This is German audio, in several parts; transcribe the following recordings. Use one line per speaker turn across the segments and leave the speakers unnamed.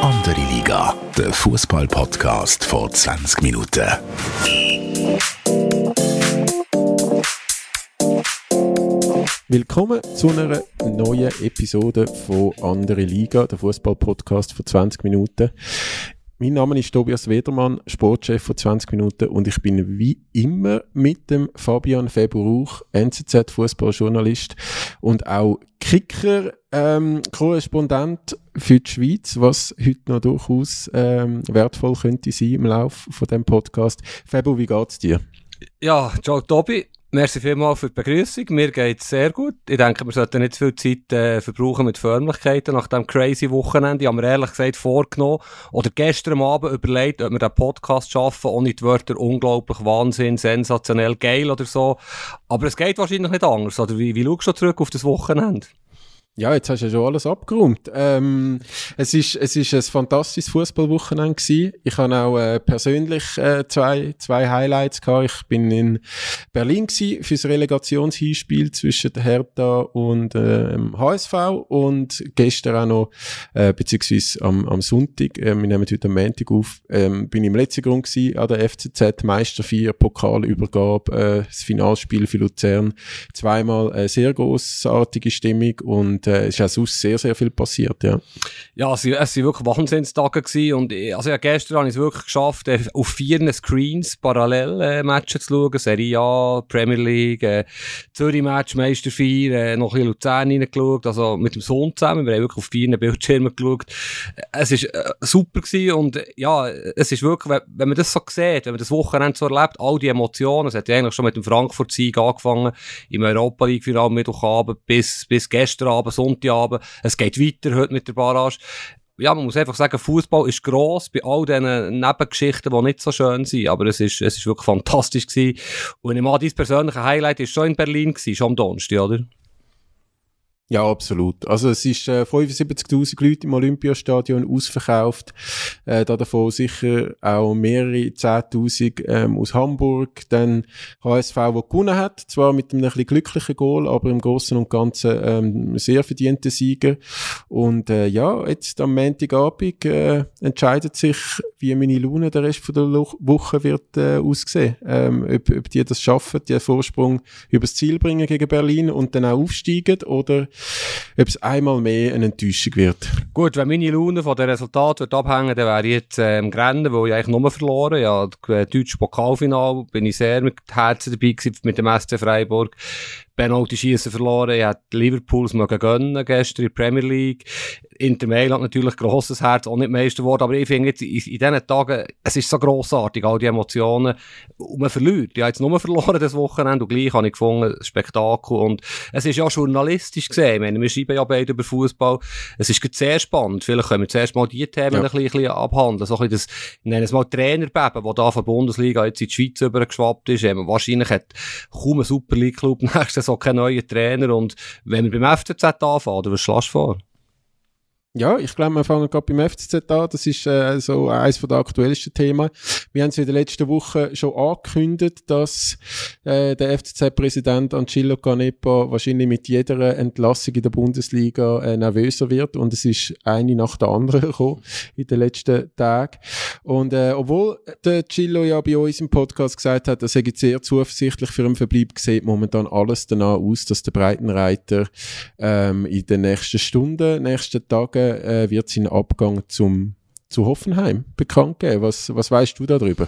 Andere Liga, der Fußball-Podcast vor 20 Minuten.
Willkommen zu einer neuen Episode von Andere Liga, der Fußball-Podcast vor 20 Minuten. Mein Name ist Tobias Wedermann, Sportchef von 20 Minuten und ich bin wie immer mit dem Fabian Feburuch, NZZ-Fußballjournalist und auch Kicker-Korrespondent ähm, für die Schweiz, was heute noch durchaus ähm, wertvoll könnte sein im Laufe von dem Podcast. Febu, wie geht's dir?
Ja, ciao Tobi. Merci vielmals für die Begrüßung. Mir geht es sehr gut. Ich denke, wir sollten nicht zu viel Zeit äh, verbrauchen mit Förmlichkeiten nach dem crazy Wochenende. Ich habe mir ehrlich gesagt vorgenommen oder gestern Abend überlegt, ob wir den Podcast schaffen, ohne die Wörter unglaublich Wahnsinn, sensationell, geil oder so. Aber es geht wahrscheinlich nicht anders. Oder wie, wie schaust du zurück auf das Wochenende?
Ja, jetzt hast du ja schon alles abgeräumt. Ähm, es ist es ist ein fantastisches Fußballwochenende gewesen. Ich habe auch äh, persönlich äh, zwei zwei Highlights gehabt. Ich bin in Berlin gewesen fürs Relegationshinspiel zwischen der Hertha und äh, HSV und gestern auch noch äh, beziehungsweise am, am Sonntag. Äh, wir nehmen heute am Montag auf. Ähm, bin im letzten Grund gewesen, an der FCZ Meister 4 Pokalübergabe, äh, das Finalspiel für Luzern. Zweimal äh, sehr großartige Stimmung und und äh, es ist auch sonst sehr, sehr viel passiert, ja.
Ja, es, es waren wirklich Wahnsinnstage gewesen und äh, also ja, gestern habe ich es wirklich geschafft, äh, auf vier Screens parallel äh, Matches zu schauen, Serie A, Premier League, äh, Zürich-Match, Meister 4, äh, noch ein bisschen Luzern reingeschaut, also mit dem Sohn zusammen, wir haben wirklich auf vier Bildschirmen geschaut. Es ist äh, super gewesen und äh, ja, es ist wirklich, wenn, wenn man das so sieht, wenn man das Wochenende so erlebt, all die Emotionen, es hat ja eigentlich schon mit dem Frankfurt-Sieg angefangen, im Europa League-Final Mittwochabend bis, bis gestern Abend Abend, Sonntagabend. Es geht weiter heute mit der Barrage. Ja, man muss einfach sagen, Fußball ist gross bei all diesen Nebengeschichten, die nicht so schön sind. Aber es ist, es ist wirklich fantastisch gewesen. Und ich meine, dein persönliche Highlight ist schon in Berlin gewesen, schon am Donnerstag, oder?
Ja, absolut. Also es ist äh, 75.000 Leute im Olympiastadion ausverkauft. Äh, da davon sicher auch mehrere 10.000 ähm, aus Hamburg. Dann HSV, der gewonnen hat, zwar mit einem ein glücklichen Goal, aber im Großen und Ganzen ähm, sehr verdiente Sieger. Und äh, ja, jetzt am Montagabend äh, entscheidet sich, wie meine Laune der Rest von der Woche wird äh, aussehen. Ähm, ob, ob die das schaffen, den Vorsprung übers Ziel bringen gegen Berlin und dann auch aufsteigen oder ob es einmal mehr eine Enttäuschung wird.
Gut, wenn meine Laune von den Resultaten abhängen, dann wäre ich jetzt äh, im Rennen, wo ich eigentlich nur verloren. Ja, das äh, deutsche Pokalfinal bin ich sehr mit Herzen dabei gewesen, mit dem SC Freiburg. Penalty schießen verloren. Ich hätte Liverpools mögen gönnen gestern in der Premier League. Inter Mailand natürlich grosses Herz, auch nicht Meister geworden. Aber ich finde jetzt in, in diesen Tagen, es ist so grossartig, all die Emotionen. Und man verliert. Ich habe jetzt nur verloren das Wochenende und gleich habe ich gefunden, Spektakel. Und es ist ja journalistisch gesehen. Ich meine, wir schreiben ja beide über Fußball. Es ist sehr spannend. Vielleicht können wir zuerst mal die Themen ja. ein, bisschen, ein bisschen abhandeln. So ein bisschen das, ich nenne es mal Trainerbeben, das da von der Bundesliga jetzt in die Schweiz übergeschwappt ist. Wahrscheinlich hat kaum ein Super League Club nächstes so kein neuer Trainer. Und wenn wir beim FCZ anfangen, oder was schlägst du vor?
Ja, ich glaube, wir fangen gerade beim FCZ an. Das ist äh, so eines der aktuellsten Themen. Wir haben es in der letzten Woche schon angekündigt, dass äh, der FCZ-Präsident Angelo Canepa wahrscheinlich mit jeder Entlassung in der Bundesliga äh, nervöser wird. Und es ist eine nach der anderen gekommen in den letzten Tagen. Und äh, obwohl der Gillo ja bei uns im Podcast gesagt hat, er sei sehr zuversichtlich für einen Verbleib, sieht momentan alles danach aus, dass der Breitenreiter ähm, in den nächsten Stunden, nächsten Tagen äh, wird sein Abgang zum, zu Hoffenheim bekannt geben. Was, was weißt du darüber?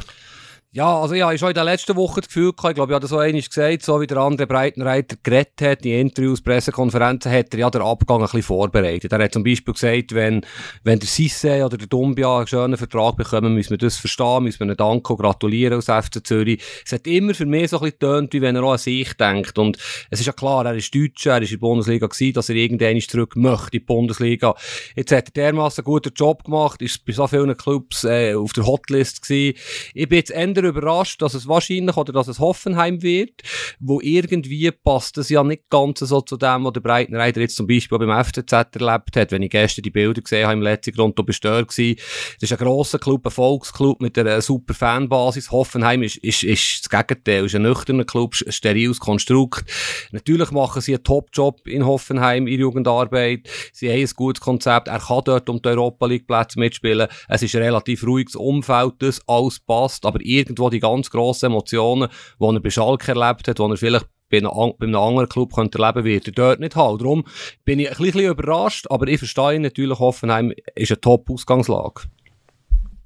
Ja, also ich habe in der letzten Woche das Gefühl gehabt, ich glaube, ich habe das so einmal gesagt, so wie der andere Breitenreiter geredet hat, die Interviews, Pressekonferenzen, hat er ja den Abgang ein bisschen vorbereitet. Er hat zum Beispiel gesagt, wenn, wenn der Sisse oder der Dumbia einen schönen Vertrag bekommen, müssen wir das verstehen, müssen wir ihnen danken, gratulieren aus FC Zürich. Es hat immer für mich so ein bisschen getönt, wie wenn er auch an sich denkt. Und es ist ja klar, er ist Deutscher, er ist in der Bundesliga gewesen, dass er irgendwann zurück möchte in die Bundesliga. Jetzt hat er dermaßen einen guten Job gemacht, ist bei so vielen Clubs äh, auf der Hotlist gewesen. Ich bin jetzt eher überrascht, dass es wahrscheinlich oder dass es Hoffenheim wird, wo irgendwie passt das ja nicht ganz so zu dem, was der Breitenreiter jetzt zum Beispiel beim FCZ erlebt hat. Wenn ich gestern die Bilder gesehen habe im letzten Grund, da bist du Das ist ein grosser Club, ein Volksclub mit einer super Fanbasis. Hoffenheim ist, ist, ist das Gegenteil, ist ein nüchterner Club, ein steriles Konstrukt. Natürlich machen sie einen Top-Job in Hoffenheim, in Jugendarbeit. Sie haben ein gutes Konzept. Er kann dort um die Europa League Plätze mitspielen. Es ist ein relativ ruhiges Umfeld, das alles passt. Aber irgendwo die ganz grossen Emotionen, die er bei Schalke erlebt hat, die er vielleicht bei einem, anderen Club könnte erleben wird er dort nicht haben. Darum bin ich ein bisschen überrascht, aber ich verstehe natürlich, Hoffenheim ist eine Top-Ausgangslage.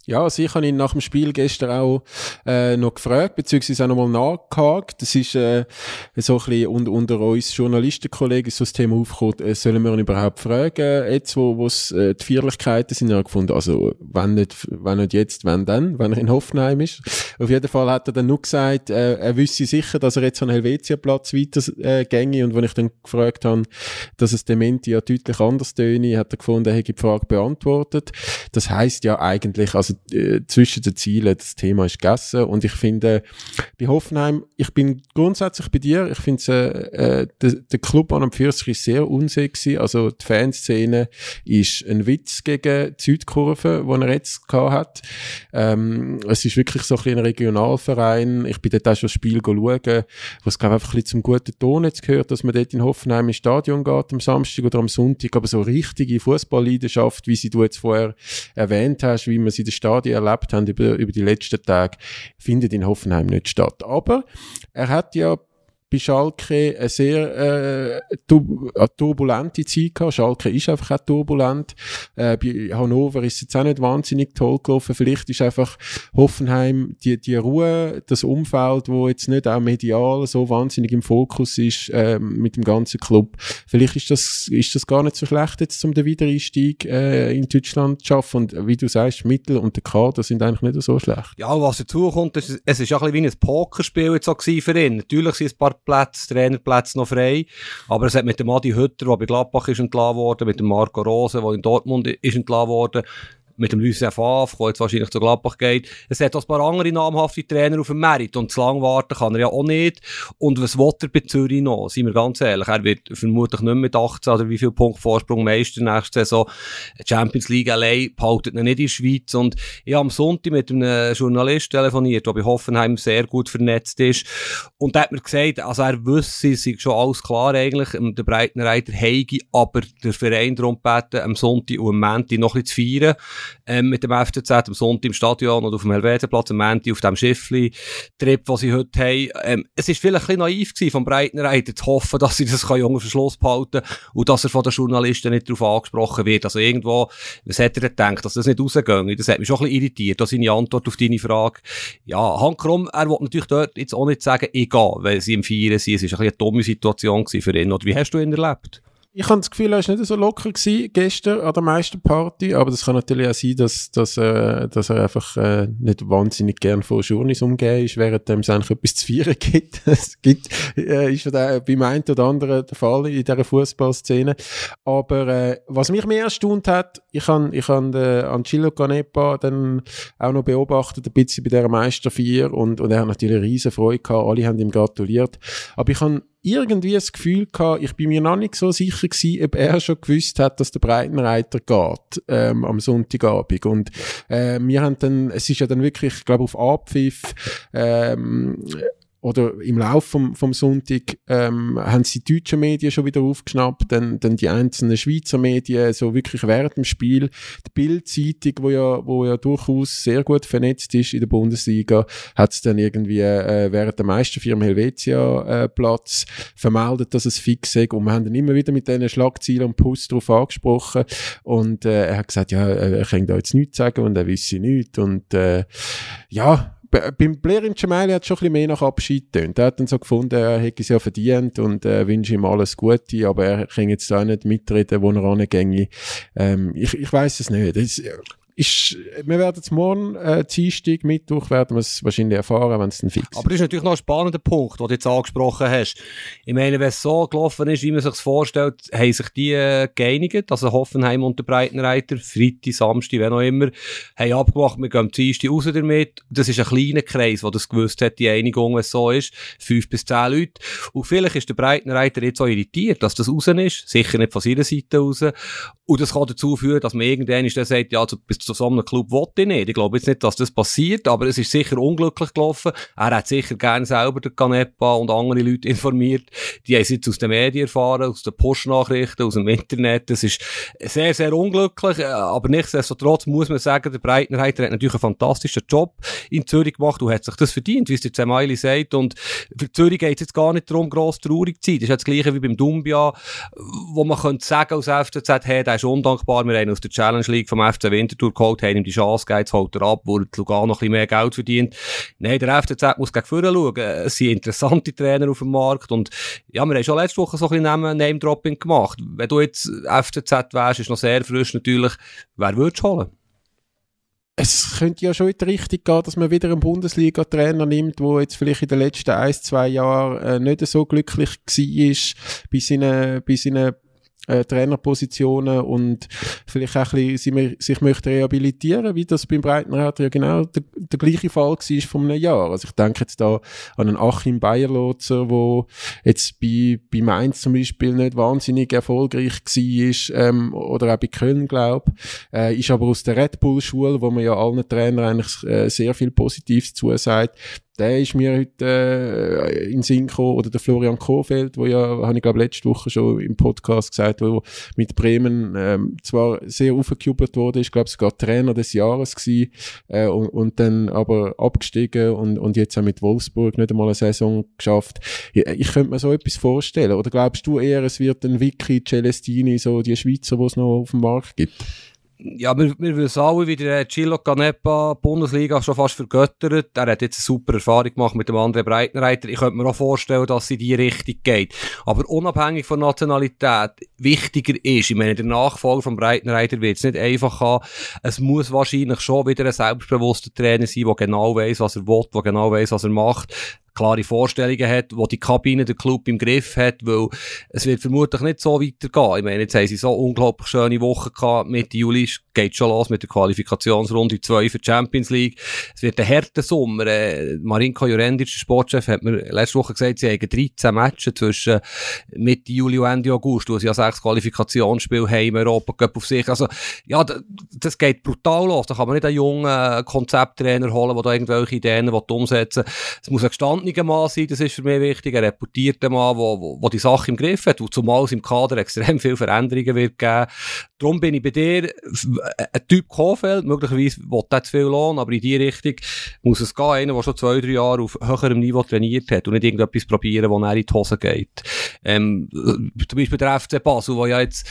Ja, also ich habe ihn nach dem Spiel gestern auch äh, noch gefragt, beziehungsweise auch nochmal nachgehakt. Das ist äh, so ein bisschen unter, unter uns Journalistenkollegen so das Thema aufgekommen, äh, sollen wir ihn überhaupt fragen, jetzt wo wo's, äh, die Feierlichkeiten sind ja gefunden, also wenn nicht, wenn nicht jetzt, wenn dann, wenn er in Hoffenheim ist. Auf jeden Fall hat er dann nur gesagt, äh, er wüsste sicher, dass er jetzt an Helvetia-Platz weiter äh, gänge und wenn ich dann gefragt habe, dass es Dementi ja deutlich anders töne, hat er gefunden, er hätte die Frage beantwortet. Das heißt ja eigentlich, also äh, zwischen den Zielen, das Thema ist gegessen. Und ich finde, bei Hoffenheim, ich bin grundsätzlich bei dir, ich finde, äh, äh, der, der Club an und für sich ist sehr unsexy, also die Fanszene ist ein Witz gegen die Südkurve, die er jetzt gehabt hat. Ähm, es ist wirklich so ein, ein Regionalverein, ich bin dort auch schon ein Spiel schauen, wo es glaube einfach ein bisschen zum guten Ton jetzt gehört, dass man dort in Hoffenheim ins Stadion geht am Samstag oder am Sonntag, aber so richtige Fußballleidenschaft, wie sie du jetzt vorher erwähnt hast, wie man sie in der Stadien erlebt haben über, über die letzten Tage, findet in Hoffenheim nicht statt. Aber er hat ja bei Schalke eine sehr äh, turbulente Zeit gehabt. Schalke ist einfach auch turbulent. Äh, bei Hannover ist es jetzt auch nicht wahnsinnig toll gelaufen. Vielleicht ist einfach Hoffenheim die, die Ruhe, das Umfeld, wo jetzt nicht auch medial so wahnsinnig im Fokus ist äh, mit dem ganzen Club. Vielleicht ist das, ist das gar nicht so schlecht jetzt, um den Wiedereinstieg äh, in Deutschland zu schaffen. Und wie du sagst, Mittel und der Kader sind eigentlich nicht so schlecht.
Ja, was dazu kommt, ist, es ist ja ein bisschen wie ein Pokerspiel jetzt auch für ihn. Natürlich sind ein paar Startplätze, Trainerplätze noch frei. Aber es hat mit dem Adi Hütter, der bei Gladbach ist entlassen worden, mit dem Marco Rose, der in Dortmund ist entlassen worden, mit dem Lucien Favre, der jetzt wahrscheinlich zu Gladbach geht. Es hat auch ein paar andere namhafte Trainer auf dem Merit und zu lang warten kann er ja auch nicht. Und was will er bei Zürich noch? Seien wir ganz ehrlich, er wird vermutlich nicht mit 18 oder wie viel Punkt Vorsprung Meister nächste Saison. Champions League allein behaltet ihn nicht in der Schweiz. Und ich habe am Sonntag mit einem Journalist telefoniert, der bei Hoffenheim sehr gut vernetzt ist. Und der hat mir gesagt, also er wüsste, es ist schon alles klar eigentlich, der Breitenreiter heige, aber der Verein darum gebeten, am Sonntag und am Montag noch ein bisschen zu feiern ähm, mit dem FCZ am Sonntag im Stadion oder auf dem Helvetenplatz am Montag auf dem Schiffli-Trip, den sie heute haben. Ähm, es ist vielleicht ein bisschen naiv gewesen vom Breitenreiter zu hoffen, dass sie das unter Verschluss behalten und dass er von den Journalisten nicht darauf angesprochen wird. Also irgendwo, was hat er gedacht, dass das nicht rausgeht? Das hat mich schon ein bisschen irritiert, das seine Antwort auf deine Frage. Ja, Handkrumm, er wollte natürlich dort jetzt auch nicht sagen, egal, weil sie im Feiern sind. Es war ein bisschen eine dumme Situation für ihn. Oder wie hast du ihn erlebt?
Ich habe das Gefühl, er war nicht so locker gewesen, gestern an der meisten Party, aber das kann natürlich auch sein, dass, dass, äh, dass er einfach äh, nicht wahnsinnig gern von Journeys umgehen ist, während es eigentlich etwas zu feiern gibt. es gibt, äh, ist ja beim einen oder anderen der Fall in dieser Fußballszene. Aber äh, was mich mehr erstaunt hat, ich habe ich hab, äh, Angelo Canepa dann auch noch beobachtet, ein bisschen bei dieser Meisterfeier und, und er hat natürlich riesen Freude gehabt, alle haben ihm gratuliert. Aber ich habe irgendwie das Gefühl gehabt, ich bin mir noch nicht so sicher gewesen, ob er schon gewusst hat, dass der Breitenreiter geht, ähm, am Sonntagabend. Und, äh, wir haben dann, es ist ja dann wirklich, ich glaube, auf Abpfiff, ähm, oder im Laufe vom, vom Sonntag ähm, haben sie die deutschen Medien schon wieder aufgeschnappt, dann, dann die einzelnen Schweizer Medien, so wirklich während dem Spiel. Die Bild-Zeitung, wo ja, wo ja durchaus sehr gut vernetzt ist in der Bundesliga, hat es dann irgendwie äh, während der meisten Firmen Helvetia-Platz äh, vermeldet, dass es fix ist. Und wir haben dann immer wieder mit diesen Schlagzeilen und Posts darauf angesprochen. Und äh, er hat gesagt, ja, er kann da jetzt nichts sagen und er wisse nichts. Und äh, ja, beim Blair in Gemelli hat es schon ein bisschen mehr nach Abschied getönt. Er hat dann so gefunden, er hätte es ja verdient und äh, wünsche ihm alles Gute, aber er kann jetzt auch nicht mitreden, wo er rangänge. Ähm, ich ich weiß es nicht. Das, ist, wir werden es morgen, äh, Dienstag, Mittwoch, werden wir es wahrscheinlich erfahren, wenn es dann fix ist.
Aber das ist natürlich noch ein spannender Punkt, den du jetzt angesprochen hast. Ich meine, wenn es so gelaufen ist, wie man sich vorstellt, haben sich die äh, geeinigt, also Hoffenheim und der Breitenreiter, Freitag, Samstag, wenn auch immer, haben abgemacht, wir gehen Dienstag raus damit. Das ist ein kleiner Kreis, der das gewusst hat, die Einigung, wenn es so ist. Fünf bis zehn Leute. Und vielleicht ist der Breitenreiter jetzt auch irritiert, dass das raus ist. Sicher nicht von seiner Seite raus. Und das kann dazu führen, dass man irgendwann ist, der sagt, ja, zu, bis zu so einem Club wollte ich nicht. Ich glaube jetzt nicht, dass das passiert, aber es ist sicher unglücklich gelaufen. Er hat sicher gerne selber den Canepa und andere Leute informiert. Die haben es jetzt aus den Medien erfahren, aus den Postnachrichten, aus dem Internet. Das ist sehr, sehr unglücklich, aber nichtsdestotrotz muss man sagen, der Breitnerheiter hat natürlich einen fantastischen Job in Zürich gemacht und hat sich das verdient, wie es der Zemaili sagt. Und für Zürich geht es jetzt gar nicht darum, gross traurig zu sein. Das ist das Gleiche wie beim Dumbia, wo man könnte sagen als FCZ, hey, der ist undankbar, wir haben aus der Challenge League vom FC Winterthur geholt, haben ihm die Chance gegeben, jetzt holt er ab, wo Lugano noch ein bisschen mehr Geld verdient. Nein, der FCZ muss gegen vorne schauen. Es sind interessante Trainer auf dem Markt und ja, wir haben schon letzte Woche so ein bisschen Name-Dropping gemacht. Wenn du jetzt FCZ wärst, ist noch sehr frisch natürlich, wer würdest du holen?
es könnte ja schon in die Richtung gehen, dass man wieder einen Bundesliga-Trainer nimmt, der jetzt vielleicht in den letzten ein, zwei Jahren äh, nicht so glücklich war bei seinen, bei seinen äh, Trainerpositionen und vielleicht auch ein bisschen sich möchte rehabilitieren, wie das beim Breitenreiter ja genau der, der gleiche Fall war von einem Jahr. Also ich denke jetzt da an einen Achim Bayerlotzer, wo jetzt bei, bei Mainz zum Beispiel nicht wahnsinnig erfolgreich war, ähm, oder auch bei Köln, glaube äh, ist aber aus der Red Bull-Schule, wo man ja allen Trainern eigentlich äh, sehr viel Positives zusagt, der ist mir heute äh, in Sinn gekommen, oder der Florian Kohfeldt, wo ja, habe ich glaube letzte Woche schon im Podcast gesagt, wo mit Bremen ähm, zwar sehr aufgejubelt wurde, ich glaube sogar Trainer des Jahres gewesen, äh, und, und dann aber abgestiegen und, und jetzt auch mit Wolfsburg nicht einmal eine Saison geschafft. Ich, ich könnte mir so etwas vorstellen. Oder glaubst du eher, es wird ein Vicky Celestini, so die Schweizer, die es noch auf dem Markt gibt?
Ja, wir, wir wissen alle, wie der Chilo Canepa Bundesliga schon fast vergöttert. Er hat jetzt eine super Erfahrung gemacht mit dem anderen Breitenreiter. Ich könnte mir auch vorstellen, dass es in die Richtung geht. Aber unabhängig von Nationalität, wichtiger ist, ich meine, der Nachfolger vom Breitenreiter wird es nicht einfach haben. Es muss wahrscheinlich schon wieder ein selbstbewusster Trainer sein, der genau weiß, was er will, der genau weiß, was er macht klare Vorstellungen hat, wo die Kabine der Club im Griff hat, weil es wird vermutlich nicht so weitergehen. Ich meine, jetzt haben sie so unglaublich schöne Wochen gehabt. Mitte Juli geht schon los mit der Qualifikationsrunde 2 für die Champions League. Es wird ein harter Sommer. Äh, Marinko Jurendic, der Sportchef, hat mir letzte Woche gesagt, sie haben 13 Matches zwischen Mitte Juli und Ende August, wo sie ja sechs Qualifikationsspiele haben im Europa Cup auf sich. Also, ja, das geht brutal los. Da kann man nicht einen jungen Konzepttrainer holen, der da irgendwelche Ideen umsetzen will. Es muss ein gestanden gestandener Mann sein, das ist für mich wichtig, ein reputierter Mann, wo die Sache im Griff hat, wo zumal es im Kader extrem viele Veränderungen wird geben. Darum bin ich bei dir ein Typ Kofeld, möglicherweise will er zu viel Lohn, aber in die Richtung muss es gehen, einer, der schon zwei, drei Jahre auf höherem Niveau trainiert hat und nicht irgendetwas probieren, wo er in die Hose geht. Ähm, zum Beispiel der FC Basel, wo ja jetzt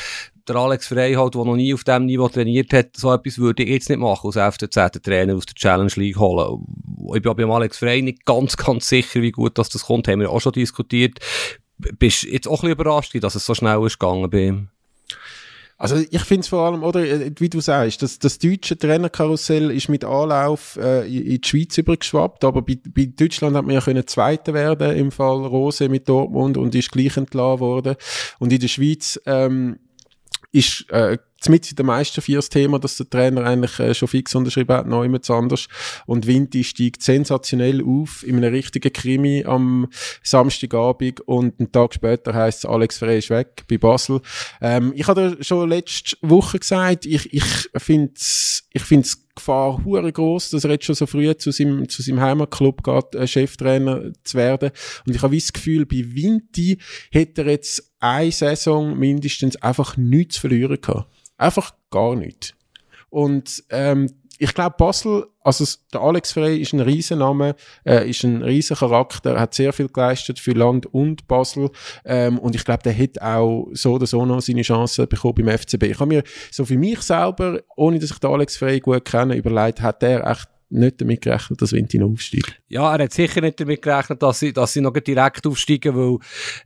der Alex Freiheit, der noch nie auf diesem Niveau trainiert hat, so etwas würde ich jetzt nicht machen, als FCZ-Trainer aus der Challenge League holen. Ich bin beim Alex Frey nicht ganz, ganz sicher, wie gut das, das kommt, haben wir auch schon diskutiert. Bist du jetzt auch ein bisschen überrascht, dass es so schnell ist gegangen bei ihm?
Also ich finde es vor allem, oder wie du sagst, das, das deutsche Trainerkarussell ist mit Anlauf äh, in die Schweiz übergeschwappt, aber bei, bei Deutschland hat man ja können Zweiter werden im Fall Rose mit Dortmund und ist gleich entlassen worden. Und in der Schweiz ähm, ist äh, mit der meisten vier das Thema, dass der Trainer eigentlich äh, schon fix unterschrieben hat, noch jemand anders. Und Vinti steigt sensationell auf in einem richtigen Krimi am Samstagabend und einen Tag später heißt es, Alex Frey ist weg bei Basel. Ähm, ich hatte schon letzte Woche gesagt, ich, ich finde es ich find's Gefahr hure groß, dass er jetzt schon so früh zu seinem, zu seinem Heimatclub geht, äh, Cheftrainer zu werden. Und ich habe das Gefühl, bei Vinti hätte er jetzt eine Saison mindestens einfach nichts zu verlieren gehabt. Einfach gar nichts. Und ähm, ich glaube, Basel, also der Alex Frey ist ein Riesenname, äh, ist ein riesen Charakter, hat sehr viel geleistet für Land und Basel ähm, und ich glaube, der hat auch so oder so noch seine Chance bekommen beim FCB. Ich habe mir so für mich selber, ohne dass ich den Alex Frey gut kenne, überlegt, hat der echt nicht damit gerechnet, dass noch aufsteigt.
Ja, er hat sicher nicht damit gerechnet, dass sie, dass sie noch direkt aufsteigen, weil,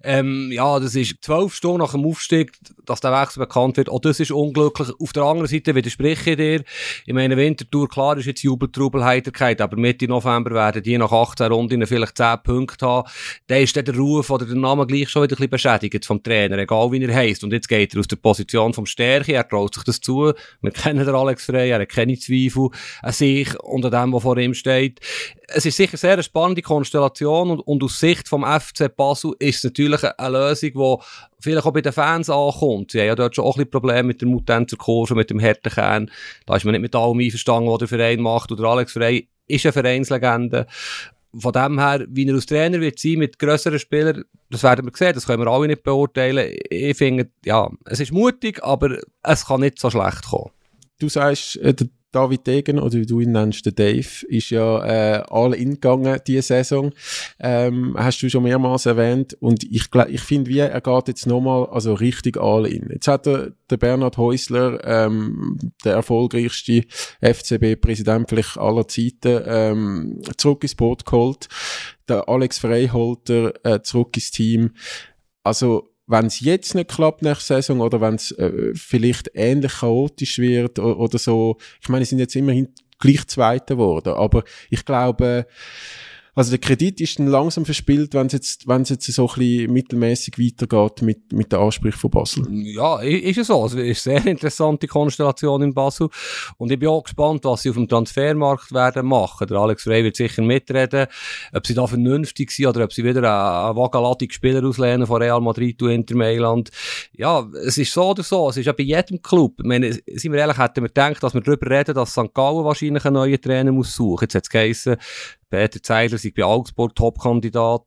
ähm, ja, das ist zwölf Stunden nach dem Aufstieg, dass der Wechsel bekannt wird. Auch das ist unglücklich. Auf der anderen Seite widerspreche ich dir. Ich meine, Wintertour, klar ist jetzt Jubeltrubel, Heiterkeit, aber Mitte November werden die nach 18 Runden vielleicht 10 Punkte haben. Dann ist dann der Ruf oder der Name gleich schon wieder ein bisschen beschädigt vom Trainer, egal wie er heisst. Und jetzt geht er aus der Position vom Stärke, er traut sich das zu. Wir kennen den Alex Frey, er hat keine Zweifel an sich und an dem, was vor ihm steht. Es ist sicher sehr eine spannende Konstellation und, und aus Sicht vom FC Basel ist es natürlich eine Lösung, die vielleicht auch bei den Fans ankommt. Sie haben ja dort schon auch ein bisschen Probleme mit der Mutanzer Kurve, mit dem Härtenkern. Da ist man nicht mit allem einverstanden, was der Verein macht. Oder Alex Frey ist eine Vereinslegende. Von dem her, wie er als Trainer wird sein mit grösseren Spielern, das werden wir sehen, das können wir alle nicht beurteilen. Ich finde, ja, es ist mutig, aber es kann nicht so schlecht kommen.
Du sagst, äh, der David Degen, oder wie du ihn nennst, der Dave, ist ja äh, all in gegangen diese Saison. Ähm, hast du schon mehrmals erwähnt. Und ich, ich finde, wie er geht jetzt nochmal also richtig all in. Jetzt hat er der Bernhard Häusler, ähm, der erfolgreichste FCB-Präsident vielleicht aller Zeiten, ähm, zurück ins Boot geholt. Der Alex Freiholter äh, zurück ins Team. Also wenn es jetzt nicht klappt nächste Saison oder wenn es äh, vielleicht ähnlich chaotisch wird oder, oder so, ich meine, sie sind jetzt immerhin gleich Zweiter geworden, aber ich glaube, also der Kredit ist dann langsam verspielt, wenn es jetzt, wenn es jetzt so ein bisschen mittelmäßig weitergeht mit, mit der Ansprüchen von Basel.
Ja, ist es so. Es ist eine sehr interessante Konstellation in Basel. Und ich bin auch gespannt, was sie auf dem Transfermarkt werden machen. Der Alex Frey wird sicher mitreden, ob sie da vernünftig sind oder ob sie wieder einen wagalatig Spieler auslehnen von Real Madrid und Inter Mailand. Ja, es ist so oder so. Es ist ja bei jedem Club. Ich meine, sind wir ehrlich, hätten wir gedacht, dass wir darüber reden, dass St. Gallen wahrscheinlich einen neuen Trainer muss suchen. Jetzt hat es geheißen, Peter Zeidler sei bei Augsburg Top-Kandidat.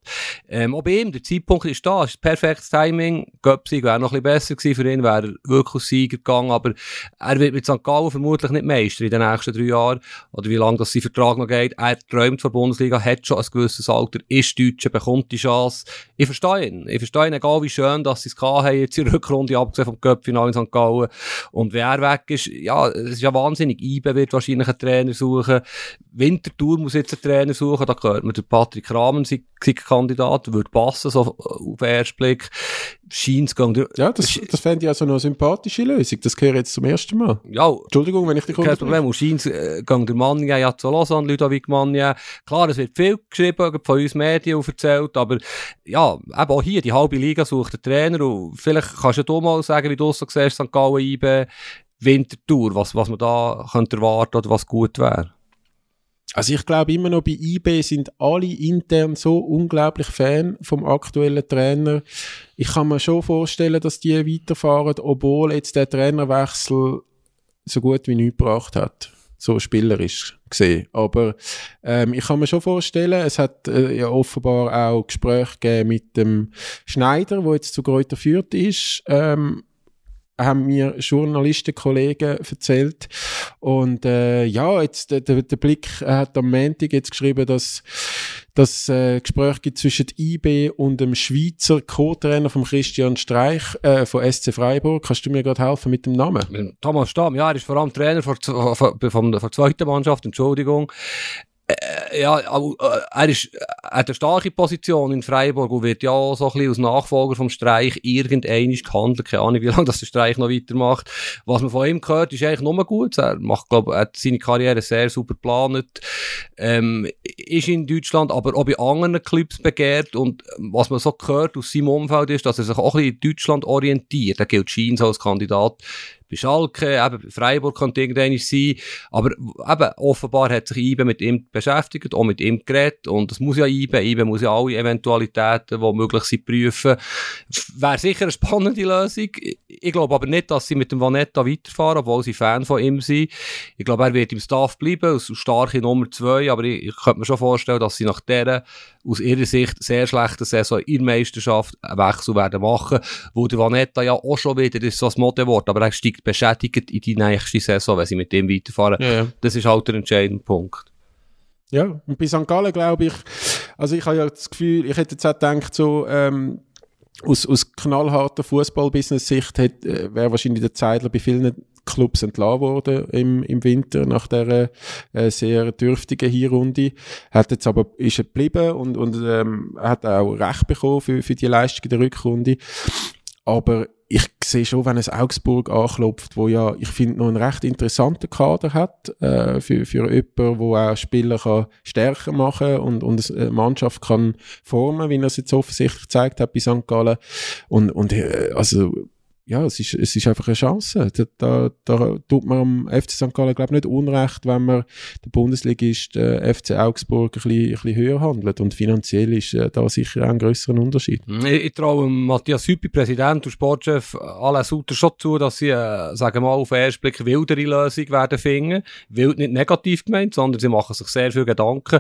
Ähm, auch bei ihm, der Zeitpunkt ist da, ist perfektes Timing. Göpsig wäre noch ein bisschen besser gewesen für ihn, wäre wirklich Sieger gegangen, aber er wird mit St. Gallen vermutlich nicht Meister in den nächsten drei Jahren, oder wie lange das sein Vertrag noch geht. Er träumt von der Bundesliga, hat schon ein gewisses Alter, ist Deutscher, bekommt die Chance. Ich verstehe ihn. Ich verstehe ihn, egal wie schön, dass sie es haben, jetzt in der Rückrunde, abgesehen vom Göppfinal in St. Gallen. Und wer weg ist, ja, es ist ja wahnsinnig. IBE wird wahrscheinlich einen Trainer suchen. Winterthur muss jetzt einen Trainer suchen, da gehört man der Patrick Rahmen, sein Kandidat, würde passen, so auf den ersten Blick. Scheint es
Ja, das, das fände ich also noch eine sympathische Lösung. Das gehört jetzt zum ersten Mal.
Ja.
Entschuldigung, wenn ich dich
Kein Problem. Und scheint äh, gang der Mann ja zu Lausanne, Ludovic Manja. Klar, es wird viel geschrieben, von uns Medien erzählt, aber ja, eben auch hier, die halbe Liga sucht einen Trainer und vielleicht kannst du mal sagen, wie du so siehst, St. Gallen, IB, Wintertour, was, was man da könnte erwarten oder was gut wäre.
Also ich glaube immer noch bei IB sind alle intern so unglaublich Fan vom aktuellen Trainer. Ich kann mir schon vorstellen, dass die weiterfahren, obwohl jetzt der Trainerwechsel so gut wie nichts gebracht hat. So spielerisch gesehen. Aber ähm, ich kann mir schon vorstellen, es hat äh, ja offenbar auch Gespräche gegeben mit dem Schneider, wo jetzt zu Kräuter führt ist. Ähm, haben mir Journalistenkollegen erzählt. Und äh, ja, jetzt der, der Blick hat am Montag jetzt geschrieben, dass das äh, Gespräch gibt zwischen IB und dem Schweizer Co-Trainer von Christian Streich äh, von SC Freiburg. Kannst du mir gerade helfen mit dem Namen?
Thomas Stamm, ja, er ist vor allem Trainer von, von, der zweiten Mannschaft, Entschuldigung. Äh, ja, äh, er, ist, er hat eine starke Position in Freiburg und wird ja so ein bisschen als Nachfolger vom Streich irgendein gehandelt. Keine Ahnung, wie lange das der Streich noch weitermacht. Was man von ihm gehört, ist eigentlich nur gut. Er macht, glaube, hat seine Karriere sehr super geplant. Ähm, ist in Deutschland, aber auch bei anderen Clubs begehrt. Und was man so gehört aus seinem Umfeld ist, dass er sich auch ein bisschen in Deutschland orientiert. Er gilt Scheins als Kandidat bei Schalke, eben Freiburg könnte irgendeiner sein, aber eben offenbar hat sich IBE mit ihm beschäftigt, auch mit ihm geredet und das muss ja IBE, IBE muss ja alle Eventualitäten, die möglich sind, prüfen. Wäre sicher eine spannende Lösung. Ich glaube aber nicht, dass sie mit dem Vanetta weiterfahren, obwohl sie Fan von ihm sind. Ich glaube, er wird im Staff bleiben, als starke Nummer zwei, aber ich, ich könnte mir schon vorstellen, dass sie nach dieser aus ihrer Sicht sehr schlechten Saison in Meisterschaft einen Wechsel werden machen, wo der Vanetta ja auch schon wieder, das ist so ein Modewort, aber er steigt beschädigt in die nächste Saison, wenn sie mit dem weiterfahren. Ja, ja. Das ist halt der entscheidende Punkt.
Ja, und bei St. Gallen glaube ich, also ich habe ja das Gefühl, ich hätte jetzt auch gedacht, so, ähm, aus, aus knallharter Fußball-Business-Sicht äh, wäre wahrscheinlich der Zeitler bei vielen Clubs entlassen worden im, im Winter nach der äh, sehr dürftigen Hinrunde. Hat jetzt aber, ist er geblieben und, und ähm, hat auch Recht bekommen für, für die Leistung der Rückrunde. Aber ich sehe schon, wenn es Augsburg anklopft, wo ja, ich finde, noch einen recht interessanten Kader hat, äh, für, für jemanden, wo auch Spieler kann stärker machen und, und eine Mannschaft kann formen, wie er es jetzt offensichtlich gezeigt hat bei St. Gallen. Und, und äh, also ja, es ist, es ist einfach eine Chance. Da, da, da tut man am FC St. Gallen, glaube ich, nicht unrecht, wenn man der Bundesligist äh, FC Augsburg ein bisschen, ein bisschen höher handelt. Und finanziell ist äh, da sicher auch ein größerer Unterschied.
Ich, ich traue Matthias Hüppi, Präsident und Sportchef, Alain Sutter schon zu, dass sie, äh, sagen wir mal, auf den ersten Blick wildere Lösung werden finden. Wild nicht negativ gemeint, sondern sie machen sich sehr viel Gedanken.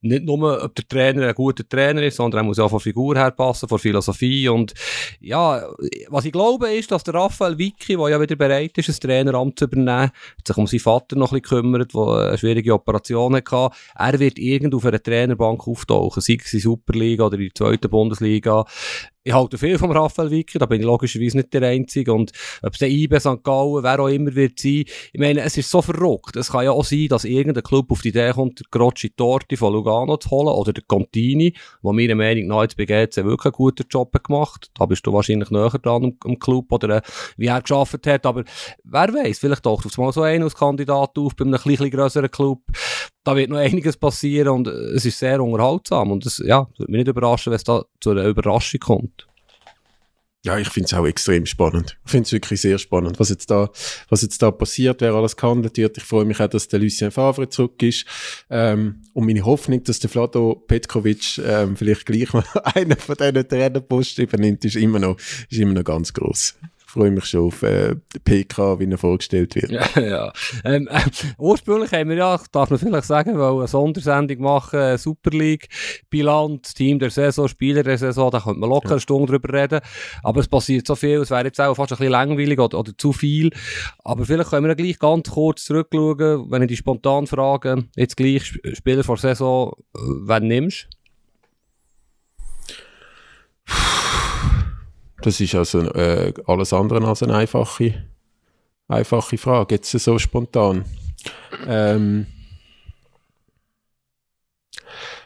Nicht nur, ob der Trainer ein guter Trainer ist, sondern er muss auch von Figur her passen, von Philosophie. Und ja, was ich glaube ist, dass der Raphael Vicky, der ja wieder bereit ist, ein Traineramt zu übernehmen, sich um seinen Vater noch ein bisschen kümmert, der eine schwierige Operation hatte, er wird irgendwo auf einer Trainerbank auftauchen, sei es in der Superliga oder in der zweiten Bundesliga ich halte viel vom Raphael Wicker, da bin ich logischerweise nicht der Einzige. Und ob es der IB St. Gallen, wer auch immer wird sein, ich meine, es ist so verrückt. Es kann ja auch sein, dass irgendein Club auf die Idee kommt, Grocci Torti von Lugano zu holen, oder der Contini, wo meiner Meinung nach jetzt bei GC wirklich einen guten Job gemacht Da bist du wahrscheinlich näher dran am, Club, oder äh, wie er geschafft hat. Aber wer weiß, vielleicht taucht auf mal so einen als Kandidat auf bei einem ein bisschen grösseren Club da wird noch einiges passieren und es ist sehr unterhaltsam und es ja, würde mich nicht überraschen, wenn es da zu einer Überraschung kommt.
Ja, ich finde es auch extrem spannend. Ich finde es wirklich sehr spannend, was jetzt da, was jetzt da passiert, wer alles gehandelt wird. Ich freue mich auch, dass der Lucien Favre zurück ist. Ähm, und meine Hoffnung, dass der Vlado Petkovic ähm, vielleicht gleich mal einen von diesen Trainerposten übernimmt, ist immer noch, ist immer noch ganz groß freue mich schon auf äh, PK, wie er vorgestellt wird.
Ja, ja. Ähm, äh, ursprünglich haben wir ja, darf man vielleicht sagen, weil eine Sondersendung machen, äh, Super League, Bilanz, Team der Saison, Spieler der Saison, da könnte man locker eine Stunde drüber reden. Aber es passiert so viel, es wäre jetzt auch fast ein bisschen langweilig oder, oder zu viel. Aber vielleicht können wir ja gleich ganz kurz zurückschauen, wenn ich die spontan frage, jetzt gleich Spieler vor Saison, äh, wen nimmst du?
Das ist also äh, alles andere als eine einfache, einfache Frage, jetzt so spontan. Ähm,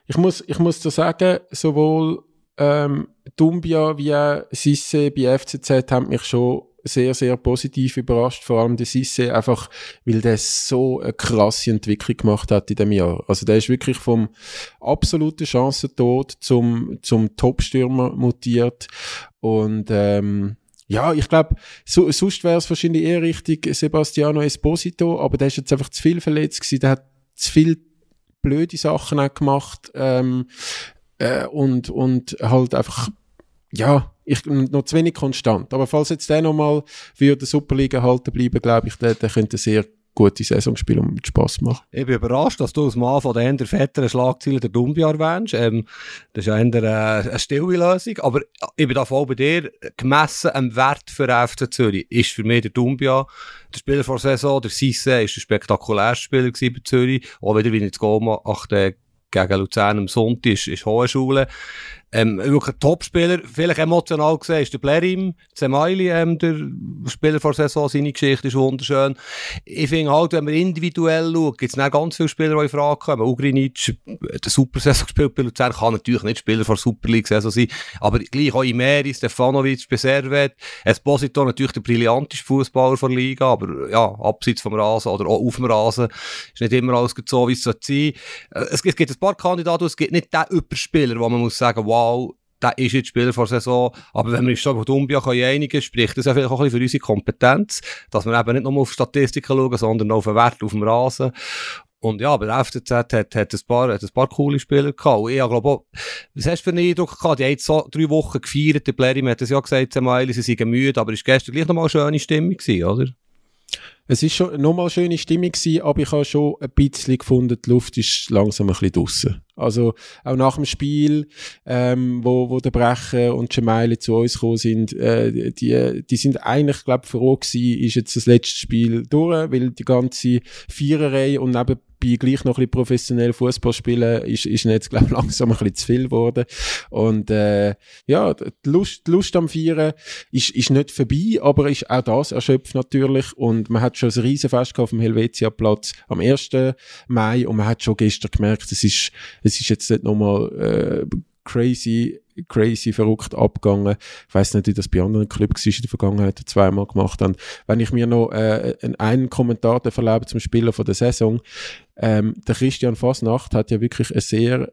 ich muss, ich muss da sagen, sowohl ähm, Dumbia wie Sisse bei FCZ haben mich schon sehr, sehr positiv überrascht, vor allem der Sisse, einfach, weil der so eine krasse Entwicklung gemacht hat in dem Jahr. Also der ist wirklich vom absoluten Chancentod zum, zum Top-Stürmer mutiert. Und, ähm, ja, ich glaube, so, sonst wäre es wahrscheinlich eher richtig Sebastiano Esposito, aber der ist jetzt einfach zu viel verletzt gewesen, der hat zu viel blöde Sachen auch gemacht ähm, äh, und, und halt einfach, ja, ich, noch zu wenig konstant. Aber falls jetzt der nochmal für die Superliga halten bleiben, glaube ich, der, der könnte sehr gute Saison spielen und Spass machen.
Ich bin überrascht, dass du als Mann von den fetteren Schlagzeilen der Dumbia erwähnst. Ähm, das ist ja eher äh, eine stille Lösung. Aber ich bin da voll bei dir. Gemessen am Wert für FC Zürich ist für mich der Dumbia der Spieler vor der Saison. Der Sisse ist ein spektakulärster Spieler bei Zürich. Auch wieder, wie ich jetzt gehe, achte gegen Luzern am Sonntag ist, ist Hohe Schule. Ähm, wirklich ein Topspieler, vielleicht emotional gesehen, ist der Blerim, Zemaili, ähm, der Spieler vor der Saison, seine Geschichte ist wunderschön. Ich finde halt, wenn man individuell schaut, gibt es nicht ganz viele Spieler, die in Frage kommen. Ugrinic, der Super-Saison gespielt bei Luzern, kann natürlich nicht Spieler vor Super League-Saison sein, aber gleich auch Imeri, Stefanovic bei Servet, Esposito natürlich der brillanteste Fußballer der Liga, aber ja, abseits vom Rasen oder auch auf dem Rasen ist nicht immer alles so, wie es sein. Äh, es gibt, ein paar Kandidaten, es gibt nicht den Überspieler, wo man muss sagen, wow, wow, der ist jetzt Spieler vor der Saison. Aber wenn wir uns schon Dumbia einigen spricht das ja vielleicht auch ein bisschen für unsere Kompetenz, dass wir eben nicht nur auf Statistiken schauen, sondern auch auf den Wert auf dem Rasen. Und ja, aber der FCZ hat, hat, ein, paar, hat ein paar coole Spieler gehabt. Und ich glaube auch, was hast du für einen Eindruck gehabt? Die haben jetzt so drei Wochen gefeiert, der Blair, hat es ja gesagt, sie seien müde, aber es war gestern gleich nochmal eine schöne Stimmung gewesen, oder?
Es ist schon nochmal eine schöne Stimmung gewesen, aber ich habe schon ein bisschen gefunden, die Luft ist langsam ein bisschen draussen. Also auch nach dem Spiel, ähm, wo, wo der Brecher und Gemeile zu uns gekommen sind, äh, die, die sind eigentlich, glaube ich, froh gewesen, ist jetzt das letzte Spiel durch, weil die ganze Viererei und neben bei gleich noch ein bisschen professionell Fußball spielen, ist, ist jetzt, glaube ich, langsam ein bisschen zu viel geworden. Und äh, ja, die Lust, die Lust am Feiern ist, ist nicht vorbei, aber ist auch das erschöpft natürlich. Und man hat schon ein Riesenfest auf dem Helvetia-Platz am 1. Mai und man hat schon gestern gemerkt, es ist, es ist jetzt nicht nochmal äh, crazy crazy, verrückt abgegangen. Ich weiß nicht, wie das bei anderen Clubs in der Vergangenheit zweimal gemacht haben. Wenn ich mir noch äh, einen Kommentar verlebe zum Spieler von der Saison, ähm, der Christian Fasnacht hat ja wirklich eine sehr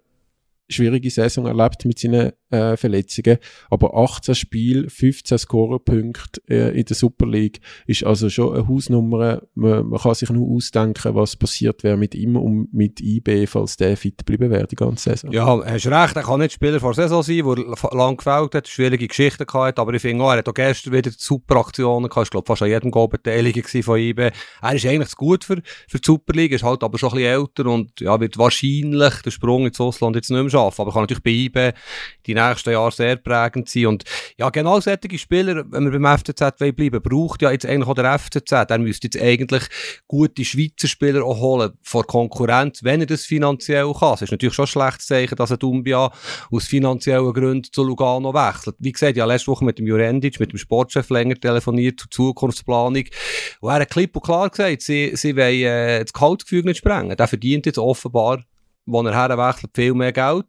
schwierige Saison erlebt mit seinen äh, Verletzungen. Aber 18 Spiele, 15 Scorerpunkte äh, in der Super League ist also schon eine Hausnummer. Man, man kann sich nur ausdenken, was passiert wäre mit ihm und mit IB, falls der fit bleiben wäre die ganze Saison.
Ja, hast recht. Er kann nicht Spieler vor der Saison sein, der lang gefällt hat, schwierige Geschichten gehabt. Aber ich finde auch, er hat auch gestern wieder super Aktionen gehabt. Ich glaube, fast an jedem Goal beteiligt von IB. Er ist eigentlich zu gut für, für die Super League, ist halt aber schon ein bisschen älter und ja, wird wahrscheinlich den Sprung ins Ausland jetzt nicht mehr schaffen. Aber kann natürlich bei IB die nächsten Jahre sehr prägend sein. Und ja, genau solche Spieler, wenn wir beim FCZ bleiben, braucht ja jetzt eigentlich auch der FCZ. Er müsste jetzt eigentlich gute Schweizer Spieler auch holen vor Konkurrenz, wenn er das finanziell kann. Es ist natürlich schon ein schlechtes Zeichen, dass ein Dumbia aus finanziellen Gründen zu Lugano wechselt. Wie gesagt, ja, letzte Woche mit dem Jurendic, mit dem Sportchef länger telefoniert zur Zukunftsplanung. Und er hat klipp und klar gesagt, sie, sie wollen äh, das Gehaltsgefüge nicht sprengen. Der verdient jetzt offenbar wo er herwechselt, viel mehr Geld.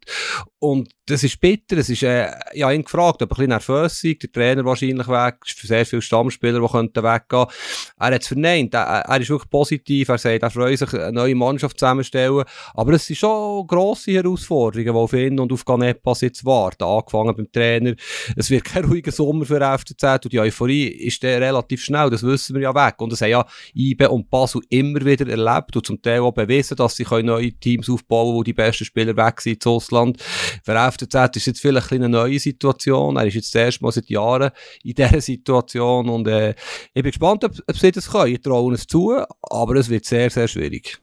Und das ist bitter. Es ist, äh, ja, ihn gefragt, ob er ein bisschen nervös ist. Der Trainer wahrscheinlich weg. Es für sehr viele Stammspieler, die könnten weggehen. Er hat es verneint. Er, er, ist wirklich positiv. Er sagt, er freut sich, eine neue Mannschaft zusammenstellen. Aber es sind schon grosse Herausforderungen, die auf ihn und auf Ganepas jetzt warten. Angefangen beim Trainer. Es wird kein ruhiger Sommer für FCZ und die Euphorie ist dann relativ schnell. Das wissen wir ja weg. Und es haben ja Ibe und Basel immer wieder erlebt und zum Teil auch bewiesen, dass sie neue Teams aufbauen können, wo die besten Spieler weg sind ins Ausland. Für FCZ ist jetzt vielleicht eine neue Situation. Er ist jetzt das erste Mal seit Jahren in dieser Situation und äh, ich bin gespannt, ob, ob sie das können. Ich traue es zu, aber es wird sehr, sehr schwierig.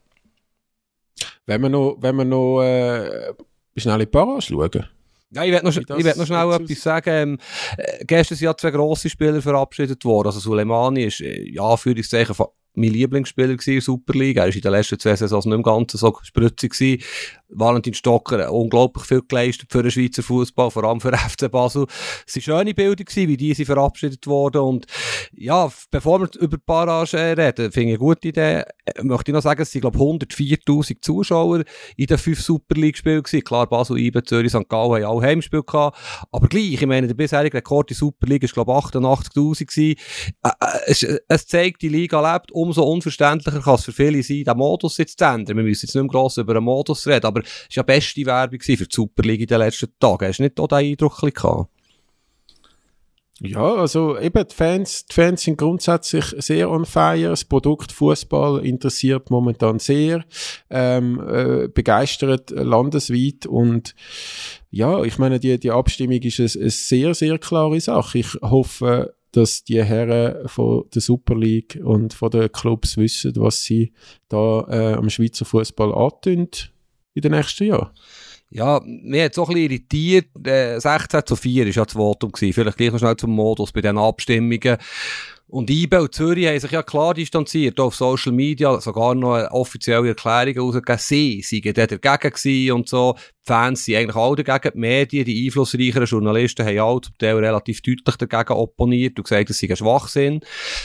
Wenn wir noch, wenn wir noch äh, schnell in die Barrage schauen.
Ja, ich werde noch, ich werd noch schnell etwas sagen. Ähm, äh, gestern sind ja zwei grosse Spieler verabschiedet worden. Also Suleimani ist, äh, ja, Führungszeichen von mein Lieblingsspieler in der Super League. Er war in den letzten zwei Saisons nicht im Ganzen so spritzig gewesen. Valentin Stocker unglaublich viel geleistet für den Schweizer Fußball, vor allem für FC Basel. Es war schöne Bilder gewesen, wie die verabschiedet wurden. Und ja, bevor wir über die Barrage reden, finde ich eine gute Idee. Äh, möchte ich noch sagen, es sind, glaube ich, 104.000 Zuschauer in den fünf Super League-Spielen gewesen. Klar, Basel, IBE, Zürich, St. Gallen haben auch Heimspiel gehabt. Aber gleich, ich meine, der bisherige Rekord in Super League ist, glaube ich, 88.000 gewesen. Äh, äh, es, es, zeigt, die Liga lebt. Umso unverständlicher kann es für viele sein, den Modus jetzt zu ändern. Wir müssen jetzt nicht mehr gross über einen Modus reden, aber es war ja beste Werbung für die Super League in den letzten Tagen. Hast du nicht auch den Eindruck gehabt?
Ja, also eben, die Fans, die Fans sind grundsätzlich sehr on fire. Das Produkt Fußball interessiert momentan sehr, ähm, äh, begeistert landesweit und ja, ich meine, die, die Abstimmung ist eine, eine sehr, sehr klare Sache. Ich hoffe, dass die Herren von der Super League und von den Clubs wissen, was sie da äh, am Schweizer Fußball antun in den nächsten Jahren?
Ja, mir hat es auch ein bisschen irritiert. Äh, 16 zu 4 war ja das Votum. Gewesen. Vielleicht gleich noch schnell zum Modus bei diesen Abstimmungen. Und IBE und Zürich haben sich ja klar distanziert, auf Social Media, sogar noch eine offizielle Erklärung rausgegeben, sie seien dagegen gewesen und so. Die Fans sind eigentlich alle dagegen. Die Medien, die einflussreicheren Journalisten haben auch zum Teil relativ deutlich dagegen opponiert und gesagt, es sei ein Schwachsinn.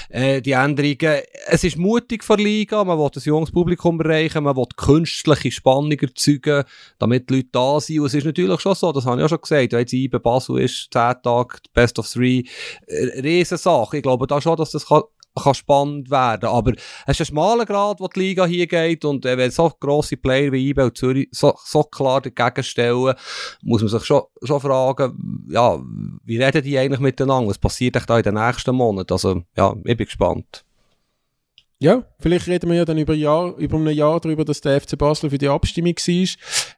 Äh, die Änderungen, es ist mutig für Liga, man will ein junges Publikum erreichen, man will künstliche Spannung erzeugen, damit die Leute da sind. Und es ist natürlich schon so, das habe ich auch schon gesagt, wenn jetzt IBE Basel ist, 10 Tage, Best of Three, äh, Riesensache. Ich glaube da schon, dass das kann kann spannend werden. Aber es ist ein schmaler Grad, wo die Liga hier geht und äh, wenn so grosse Player wie IBE und Zürich so, so klar dagegen stellen, muss man sich schon, schon fragen, ja, wie reden die eigentlich miteinander? Was passiert da in den nächsten Monaten? Also, ja, ich bin gespannt.
Ja, vielleicht reden wir ja dann über, Jahr, über ein Jahr darüber, dass der FC Basel für die Abstimmung war.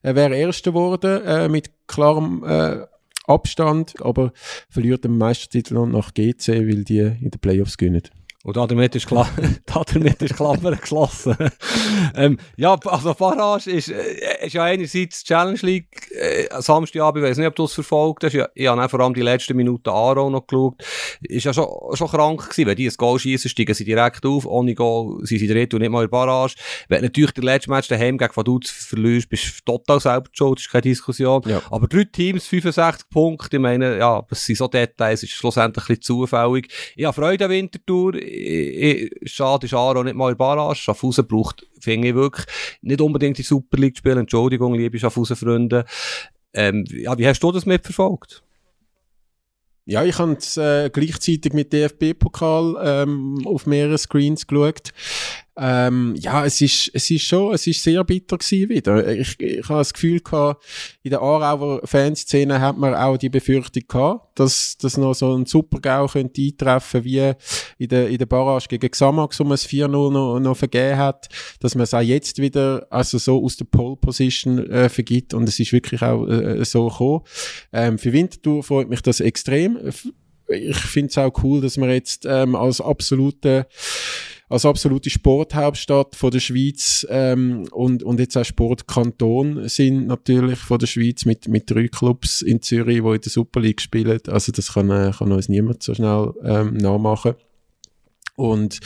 Er wäre Erster geworden, äh, mit klarem äh, Abstand, aber verliert den Meistertitel noch nach GC, weil die in den Playoffs gewinnen.
Und damit ist, Kla damit ist Klammer geschlossen. ähm, ja, also Barrage ist, äh, ist ja einerseits Challenge League äh, Samstagabend, ich weiß nicht, ob du es verfolgt hast. Ja, ich habe vor allem die letzten Minuten Aro noch geschaut. Ist ja schon, schon krank gewesen. Wenn die ein Goal schießen, steigen sie direkt auf. Ohne Goal sind sie dritt und nicht mal in Barrage. Wenn natürlich der letzte Match daheim gegen Vaduz verlierst, bist du total selber schuld, das ist keine Diskussion. Ja. Aber drei Teams, 65 Punkte, ich meine, ja, das sind so Details, ist schlussendlich ein bisschen zufällig. Ich habe Freude an Wintertour schade ist Aro nicht mal in Barrage. Schaffhausen braucht, finde ich wirklich, nicht unbedingt die Super League spielen. Entschuldigung, liebe Schaffhausen-Freunde. Ähm, ja, wie hast du das mitverfolgt?
Ja, ich habe äh, gleichzeitig mit DFB-Pokal ähm, auf mehreren Screens geschaut. Ähm, ja, es ist, es ist schon, es ist sehr bitter gewesen wieder. Ich, ich habe das Gefühl gehabt, in der Aarauer Fanszene hat man auch die Befürchtung gehabt, dass, dass noch so ein Super-GAU könnte eintreffen, wie in der, in der Barrage gegen Xamax, man es 4-0 noch, noch vergeben hat, dass man es auch jetzt wieder, also so aus der Pole-Position, äh, vergibt und es ist wirklich auch äh, so gekommen. Ähm, für Winterthur freut mich das extrem. Ich finde es auch cool, dass man jetzt ähm, als absolute als absolute Sporthauptstadt von der Schweiz ähm, und, und jetzt auch Sportkanton sind natürlich von der Schweiz mit, mit drei Clubs in Zürich, die in der Super League spielen. Also das kann, äh, kann uns niemand so schnell ähm, nachmachen. Und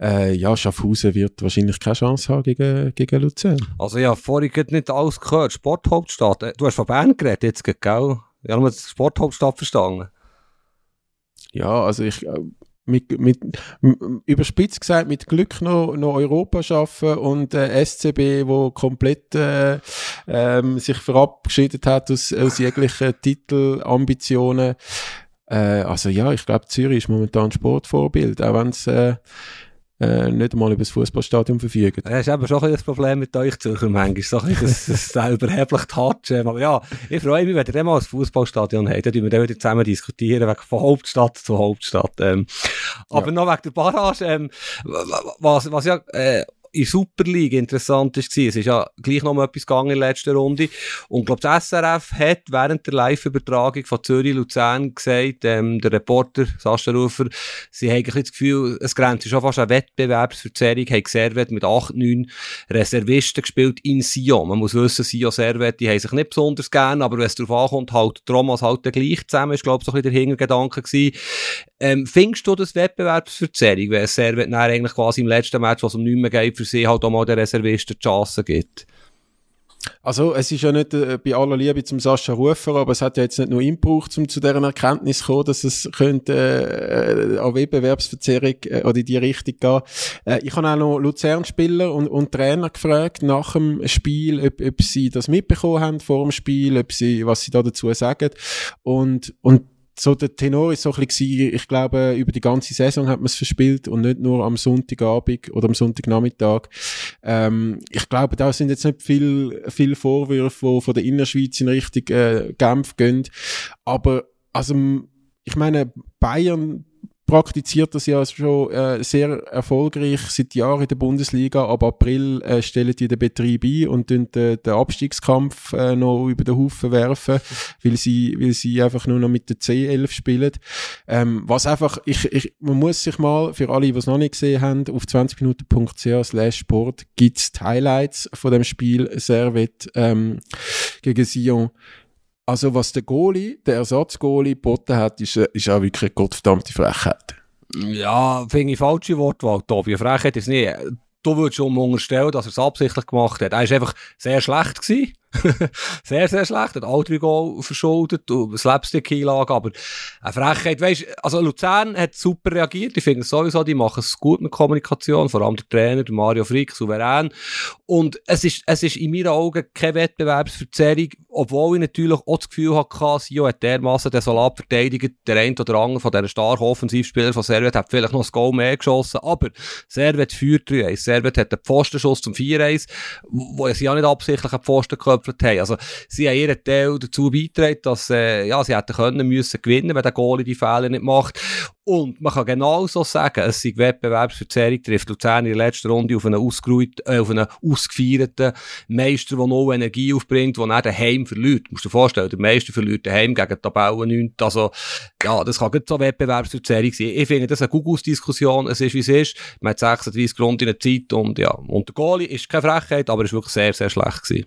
äh, ja, Schaffhausen wird wahrscheinlich keine Chance haben gegen, gegen Luzern.
Also ja, vorhin nicht alles gehört. Sporthauptstadt. Äh, du hast von Bern geredet jetzt, gell? Ich habe nur Sporthauptstadt verstanden.
Ja, also ich, äh, mit, mit, überspitzt gesagt, mit Glück noch, noch Europa schaffen und äh, SCB, wo komplett äh, ähm, sich verabschiedet hat aus, aus jeglichen Titelambitionen. Äh, also ja, ich glaube, Zürich ist momentan Sportvorbild, auch wenn es äh, äh, nicht einmal über das Fußballstadion verfügen.
Das ist eben schon ein Problem mit euch Zürcher manchmal, so ein das, das, das überheblich Touchen. Aber ja, ich freue mich, wenn ihr mal ein Fußballstadion habt, dann wir wieder zusammen diskutieren, wegen von Hauptstadt zu Hauptstadt. Ähm, aber ja. noch wegen der Barrage, ähm, was, was ja, äh, in Super League interessant war. Es ist ja gleich noch mal etwas gegangen in der letzten Runde. Und ich glaube, das SRF hat während der Live-Übertragung von Zürich-Luzern gesagt, ähm, der Reporter Sascha Rufer, sie haben das Gefühl, es grenzt schon fast an Wettbewerbsverzerrung, haben Servet mit 8, 9 Reservisten gespielt in Sion. Man muss wissen, Sion Servet, die haben sich nicht besonders gern, aber wenn es darauf ankommt, halt Tromas halt gleich zusammen, ist glaube ich so ein bisschen der Hintergedanke gewesen. Ähm, findest du das Wettbewerbsverzerrung, wenn Servet eigentlich quasi im letzten Match, was um nicht mehr geht, für sie halt auch mal den Reservisten die Chance gibt.
Also, es ist ja nicht äh, bei aller Liebe zum Sascha Rufer, aber es hat ja jetzt nicht nur ihn gebraucht, um zu deren Erkenntnis zu kommen, dass es könnte äh, an Wettbewerbsverzerrung äh, oder in die Richtung gehen. Äh, ich habe auch noch Luzern-Spieler und, und Trainer gefragt nach dem Spiel, ob, ob sie das mitbekommen haben vor dem Spiel, ob sie, was sie da dazu sagen. Und, und so der Tenor ist so ein bisschen, ich glaube, über die ganze Saison hat man es verspielt und nicht nur am Sonntagabend oder am Sonntagnachmittag. Ähm, ich glaube, da sind jetzt nicht viel, viel Vorwürfe, die von der Innerschweiz in Richtung äh, Genf gehen. Aber, also, ich meine, Bayern praktiziert das ja schon äh, sehr erfolgreich seit Jahren in der Bundesliga. Ab April äh, stellen die den Betrieb ein und den, den Abstiegskampf äh, noch über den Haufen werfen, weil sie, weil sie einfach nur noch mit der C11 spielen. Ähm, was einfach, ich, ich, man muss sich mal, für alle, die es noch nicht gesehen haben, auf 20minuten.ch slash sport gibt's die Highlights von dem Spiel Servet ähm, gegen Sion also was der Goalie, der Ersatzgoalie geboten hat, ist, äh, ist auch wirklich eine gottverdammte Frechheit.
Ja, finde ich falsche Wortwahl, Tobi. Frechheit ist nicht. Du würdest schon unterstellen, dass er es absichtlich gemacht hat. Er war einfach sehr schlecht gewesen. sehr, sehr schlecht. Hat all drei Goal verschuldet Slapstick-Einlage, aber eine Frechheit. Weißt, also Luzern hat super reagiert. Ich finde es sowieso, die machen es gut mit Kommunikation. Vor allem der Trainer, Mario Frick, souverän. Und es ist, es ist in meinen Augen keine Wettbewerbsverzerrung, obwohl ich natürlich auch das Gefühl hatte, Sio hat dermassen desolat verteidigt. Der eine oder andere von diesen starken Offensivspielern von Servet hat vielleicht noch ein Goal mehr geschossen, aber Servet führt 3-1. Servet hat einen Pfostenschuss zum 4-1, wo sie ja nicht absichtlich einen Pfosten gehabt reingetröpfelt haben. Also, sie haben ihren Teil dazu beigetragen, dass, äh, ja, sie hätten können müssen gewinnen, wenn der Goalie die Fehler nicht macht. Und man kann genauso sagen, es sei Wettbewerbsverzerrung, trifft Luzern in der letzten Runde auf einen, äh, auf einen ausgefeierten Meister, der noch Energie aufbringt, der dann daheim verliert. Du musst dir vorstellen, der Meister verliert daheim gegen die Tabellen 9. Also, ja, das kann nicht so Wettbewerbsverzerrung sein. Ich finde, das ist eine Gugus-Diskussion. Es ist, wie es ist. Man hat 36 Grund in der Zeit und, ja, und der Goalie ist keine Frechheit, aber ist wirklich sehr, sehr schlecht gewesen.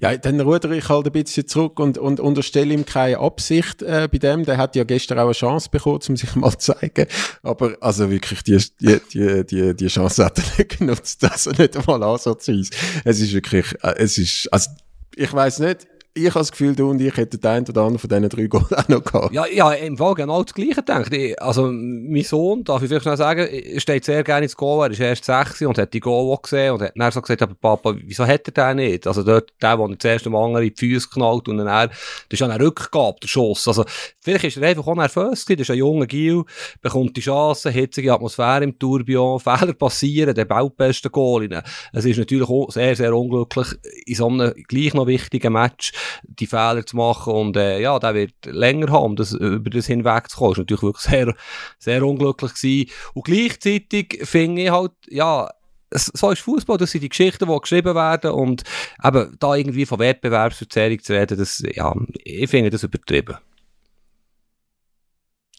Ja, dann rudere ich halt ein bisschen zurück und, und unterstelle ihm keine Absicht äh, bei dem. Der hat ja gestern auch eine Chance bekommen, um sich mal zu zeigen. Aber also wirklich, die, die, die, die, die Chance hat er nicht genutzt, er nicht einmal ansatzweise. Es ist wirklich, äh, es ist, also ich weiß nicht, ich habe das Gefühl, du und ich hätten den einen oder anderen von diesen drei Goal auch noch gehabt.
Ja, ja, im Fall genau das Gleiche gedacht. Also, mein Sohn, darf ich vielleicht schnell sagen, steht sehr gerne ins Goal. Er ist erst sechs und hat die Goal auch gesehen und hat dann so gesagt, aber Papa, wieso hat er den nicht? Also, dort, der, der zuerst dem anderen in die Füße knallt und dann, er, das ist ja ein Rückgabe, der Schuss. Also, vielleicht ist er einfach auch nervös gewesen. Das ist ein junger Gil, bekommt die Chance, hitzige Atmosphäre im Tourbillon, Fehler passieren, der baut beste Goal rein. Es ist natürlich auch sehr, sehr unglücklich in so einem gleich noch wichtigen Match die Fehler zu machen und äh, ja, der wird länger haben, das, über das hinwegzukommen. Das ist natürlich wirklich sehr, sehr unglücklich gewesen. Und gleichzeitig finde ich halt, ja, so ist Fußball, das sind die Geschichten, die geschrieben werden und eben da irgendwie von Wettbewerbsverzerrung zu reden, das, ja, ich finde das übertrieben.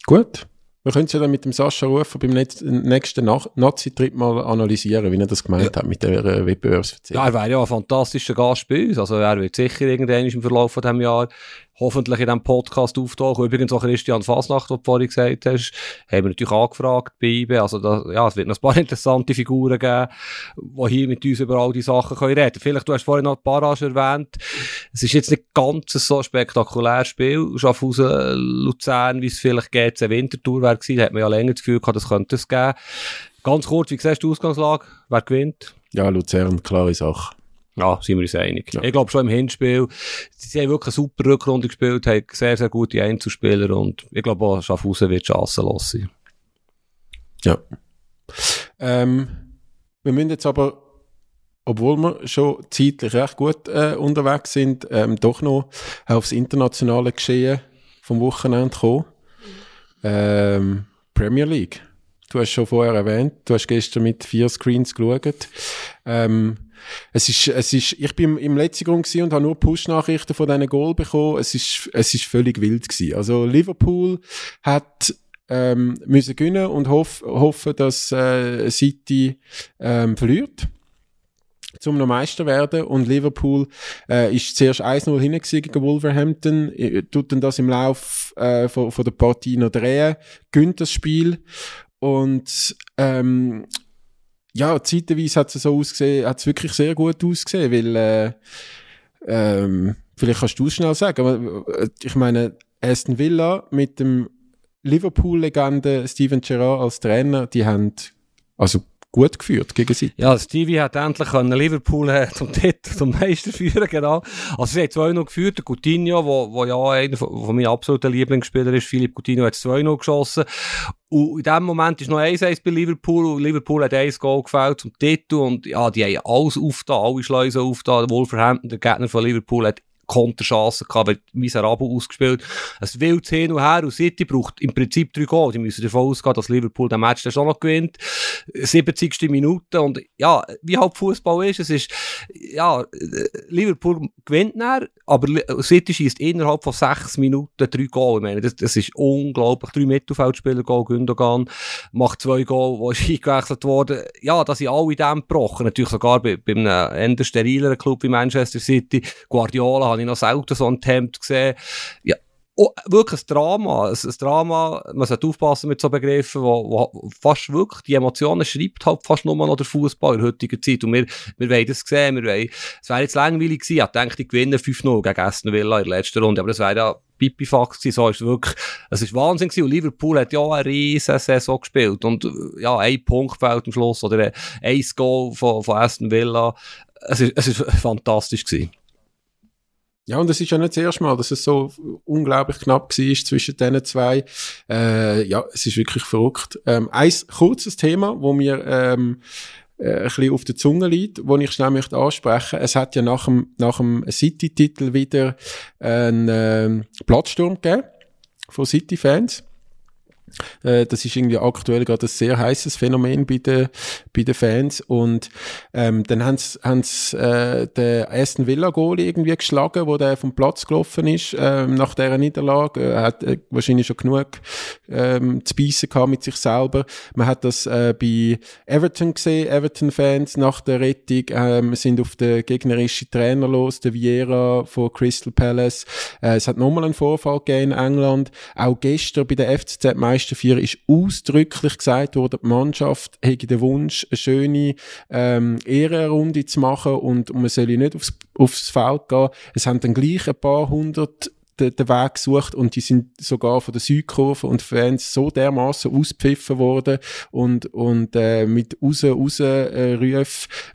Gut. Wir können es ja dann mit dem Sascha Rufer beim nächsten Nazi-Trip mal analysieren, wie er das gemeint ja. hat mit der äh, Wettbewerbsverzerrung.
Ja, er wäre ja ein fantastischer Gast bei uns. Also er wird sicher irgendwann im Verlauf von diesem Jahr hoffentlich in diesem Podcast auftauchen. Übrigens auch Christian Fasnacht, was du vorhin gesagt hast, haben wir natürlich angefragt bei IBE. Also da, ja, es wird noch ein paar interessante Figuren geben, die hier mit uns über all die Sachen können reden Vielleicht, du hast vorhin noch Barrage erwähnt. Es ist jetzt nicht ganz so spektakuläres Spiel. Schaffhausen, Luzern, wie es vielleicht geht, eine Wintertour wäre gewesen. Hat man ja länger das Gefühl gehabt, das könnte es geben. Ganz kurz, wie siehst du die Ausgangslage? Wer gewinnt?
Ja, Luzern, klare Sache.
Ja, sind wir uns einig. Ja. Ich glaube schon im Hinspiel, sie haben wirklich eine super Rückrunde gespielt, haben sehr, sehr gute Einzelspieler und ich glaube auch Schaffhausen wird chancenlos sein.
Ja. Ähm, wir müssen jetzt aber, obwohl wir schon zeitlich recht gut äh, unterwegs sind, ähm, doch noch aufs internationale Geschehen vom Wochenende kommen. Ähm, Premier League. Du hast schon vorher erwähnt, du hast gestern mit vier Screens geschaut. Ähm, es ist, es ist, ich bin im letzten Grund und habe nur Push-Nachrichten von diesen Goal bekommen. Es ist, es ist völlig wild gewesen. Also Liverpool hat ähm, müssen gewinnen und hoff, hoffen, dass äh, City ähm, verliert zum noch Meister werden und Liverpool äh, ist zuerst 1-0 hinten gegen Wolverhampton, tut dann das im Lauf äh, von, von der Partie noch drehen, gönnt das Spiel und ähm, ja, zeitweise hat es so ausgesehen, hat es wirklich sehr gut ausgesehen, weil äh, ähm, vielleicht kannst du es schnell sagen, aber äh, ich meine, Aston Villa mit dem Liverpool-Legende Steven Gerrard als Trainer, die haben also gut geführt gegen sie.
Ja, Stevie hat endlich können Liverpool äh, zum Titel, zum Meister führen, genau. Also sie hat 2-0 geführt, der Coutinho, wo, wo ja einer von, von meinen absoluten Lieblingsspielern ist, Philipp Coutinho hat 2-0 geschossen. Und in dem Moment ist noch 1-1 bei Liverpool und Liverpool hat 1 Goal gefällt zum Titel und ja, die haben alles aufgetan, alle Schleusen aufgetan. Wolverhampton, der Gegner von Liverpool, hat Konterchancen gehabt, wird miserabel ausgespielt. Es wild hin und her und City braucht im Prinzip drei Goal. Die müssen davon ausgehen, dass Liverpool den Match dann schon noch gewinnt. 70. Minute und ja, wie halt Fußball ist, es ist, ja, Liverpool gewinnt dann, aber City schießt innerhalb von sechs Minuten drei Goal. Ich meine, das, das ist unglaublich. Drei Mittelfeldspieler, Goal, Gündogan, macht zwei Goal, wo ist eingewechselt worden. Ja, da sind alle in dem gebrochen. Natürlich sogar bei, bei einem eher sterileren Club wie Manchester City. Guardiola habe ich noch selten so ein Tempt gesehen. Ja, oh, wirklich ein Drama. Ein, ein, Drama, man sollte aufpassen mit so Begriffen, wo, wo fast wirklich die Emotionen schreibt halt fast nur noch der Fußball in der heutigen Zeit. Und wir, wir wollen das sehen, wir wollen, es wäre jetzt langweilig gewesen, ich denke, die gewinnen 5-0 gegen Aston Villa in der letzten Runde, aber das wäre ja Pipifax gewesen, so ist es wirklich, es ist Wahnsinn gewesen. Und Liverpool hat ja eine riesen Saison gespielt und ja, ein Punkt fällt am Schluss oder ein Goal von, von Aston Villa. Es ist, es ist fantastisch gewesen.
Ja, und es ist ja nicht das erste Mal, dass es so unglaublich knapp war zwischen diesen zwei. Äh, ja, es ist wirklich verrückt. Ähm, ein kurzes Thema, wo wir ähm, äh, ein bisschen auf der Zunge liegt, wo ich schnell möchte ansprechen. Es hat ja nach dem, nach dem City-Titel wieder einen äh, Platzsturm gegeben von City-Fans. Äh, das ist irgendwie aktuell gerade ein sehr heißes Phänomen bei den, bei den Fans. Und ähm, dann haben sie äh, den Aston Villa Goal irgendwie geschlagen, wo der vom Platz gelaufen ist ähm, nach dieser Niederlage. Er hat äh, wahrscheinlich schon genug ähm, zu beißen gehabt mit sich selber. Man hat das äh, bei Everton gesehen. Everton-Fans nach der Rettung ähm, sind auf den gegnerischen Trainer los, der Vieira von Crystal Palace. Äh, es hat nochmal einen Vorfall gegeben in England. Auch gestern bei der FCZ Meister 4 ist ausdrücklich gesagt worden, die Mannschaft hätte den Wunsch, eine schöne ähm, Ehrenrunde zu machen und, und man soll nicht aufs, aufs Feld gehen. Es haben dann gleich ein paar hundert den, den Weg gesucht und die sind sogar von der Südkurve und Fans so dermaßen auspfiffen worden und, und äh, mit raus, raus äh,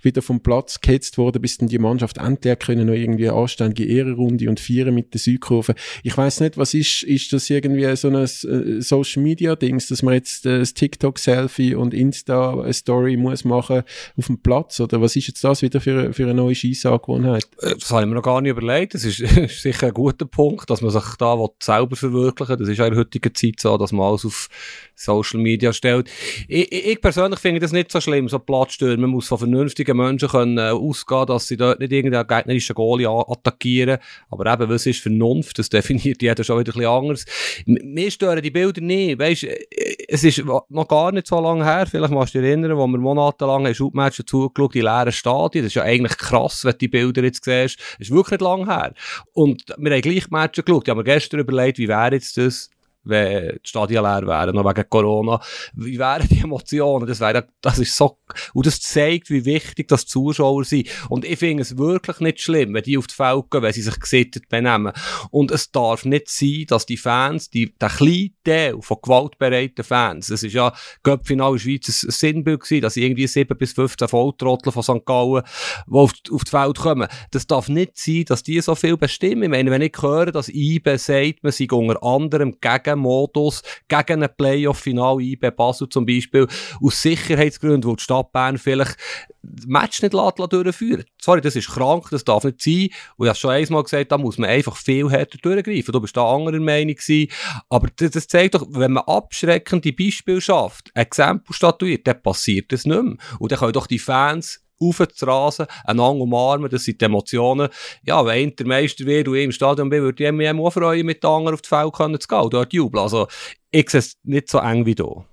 wieder vom Platz gehetzt worden, bis dann die Mannschaft endlich können noch irgendwie eine anständige Ehrenrunde und feiern mit der Südkurve. Ich weiß nicht, was ist, ist das irgendwie so ein äh, Social Media Dings, dass man jetzt äh, das TikTok Selfie und Insta Story muss machen auf dem Platz oder was ist jetzt das wieder für, für eine neue Scheissangewohnheit?
Äh, das habe ich mir noch gar nicht überlegt. Das ist, ist sicher ein guter Punkt dass man sich da selber verwirklichen will. Das ist ja in der heutigen Zeit so, dass man alles auf Social Media stellt. Ich, ich persönlich finde das nicht so schlimm, so Platzstürme. Man muss von vernünftigen Menschen können, äh, ausgehen, dass sie dort nicht irgendeinen gegnerischen Goalie attackieren. Aber eben, was ist Vernunft? Das definiert jeder schon wieder ein bisschen anders. Mir stören die Bilder nicht. Weißt, äh, es ist noch gar nicht so lange her, vielleicht machst du dich erinnern, wo wir monatelang Schubmatches zugeschaut, die leeren Stadien. Das ist ja eigentlich krass, wenn du die Bilder jetzt siehst. Das ist wirklich nicht lange her. Und wir haben gleich Matches geschaut. Ich habe mir gestern überlegt, wie wäre jetzt das, wenn die Stadien leer wären, noch wegen Corona. Wie wären die Emotionen? Das wäre, das ist so, und das zeigt, wie wichtig das Zuschauer sind. Und ich finde es wirklich nicht schlimm, wenn die auf die Feld gehen, wenn sie sich gesittet benehmen. Und es darf nicht sein, dass die Fans, die, der kleine Teil von gewaltbereiten Fans, es ist ja, Göppfinal in der Schweiz ein Sinnbild gewesen, dass irgendwie 7 bis 15 Volltrottel von St. Gallen, die auf, auf die Feld kommen. Das darf nicht sein, dass die so viel bestimmen. Ich meine, wenn ich höre, dass IBE sagt, man sei unter anderem gegen Modus gegen ein Playoff-Final IB Basel zum Beispiel, aus Sicherheitsgründen, wo die Stadt Bern vielleicht das Match nicht durchführen Sorry, das ist krank, das darf nicht sein. Und ich habe schon einmal gesagt, da muss man einfach viel härter durchgreifen. Du bist da anderer Meinung gewesen. Aber das, das, zeigt doch, wenn man abschreckende Beispiele schafft, ein Exempel statuiert, dann passiert das nicht mehr. Und dann können doch die Fans aufzurasen, einander umarmen, das sind die Emotionen. Ja, wenn einer der Meister wird und ich im Stadion bin, würde ich mich auch freuen, mit den anderen auf die Feld zu gehen und dort jubeln. Also, ich sehe es nicht so eng wie du.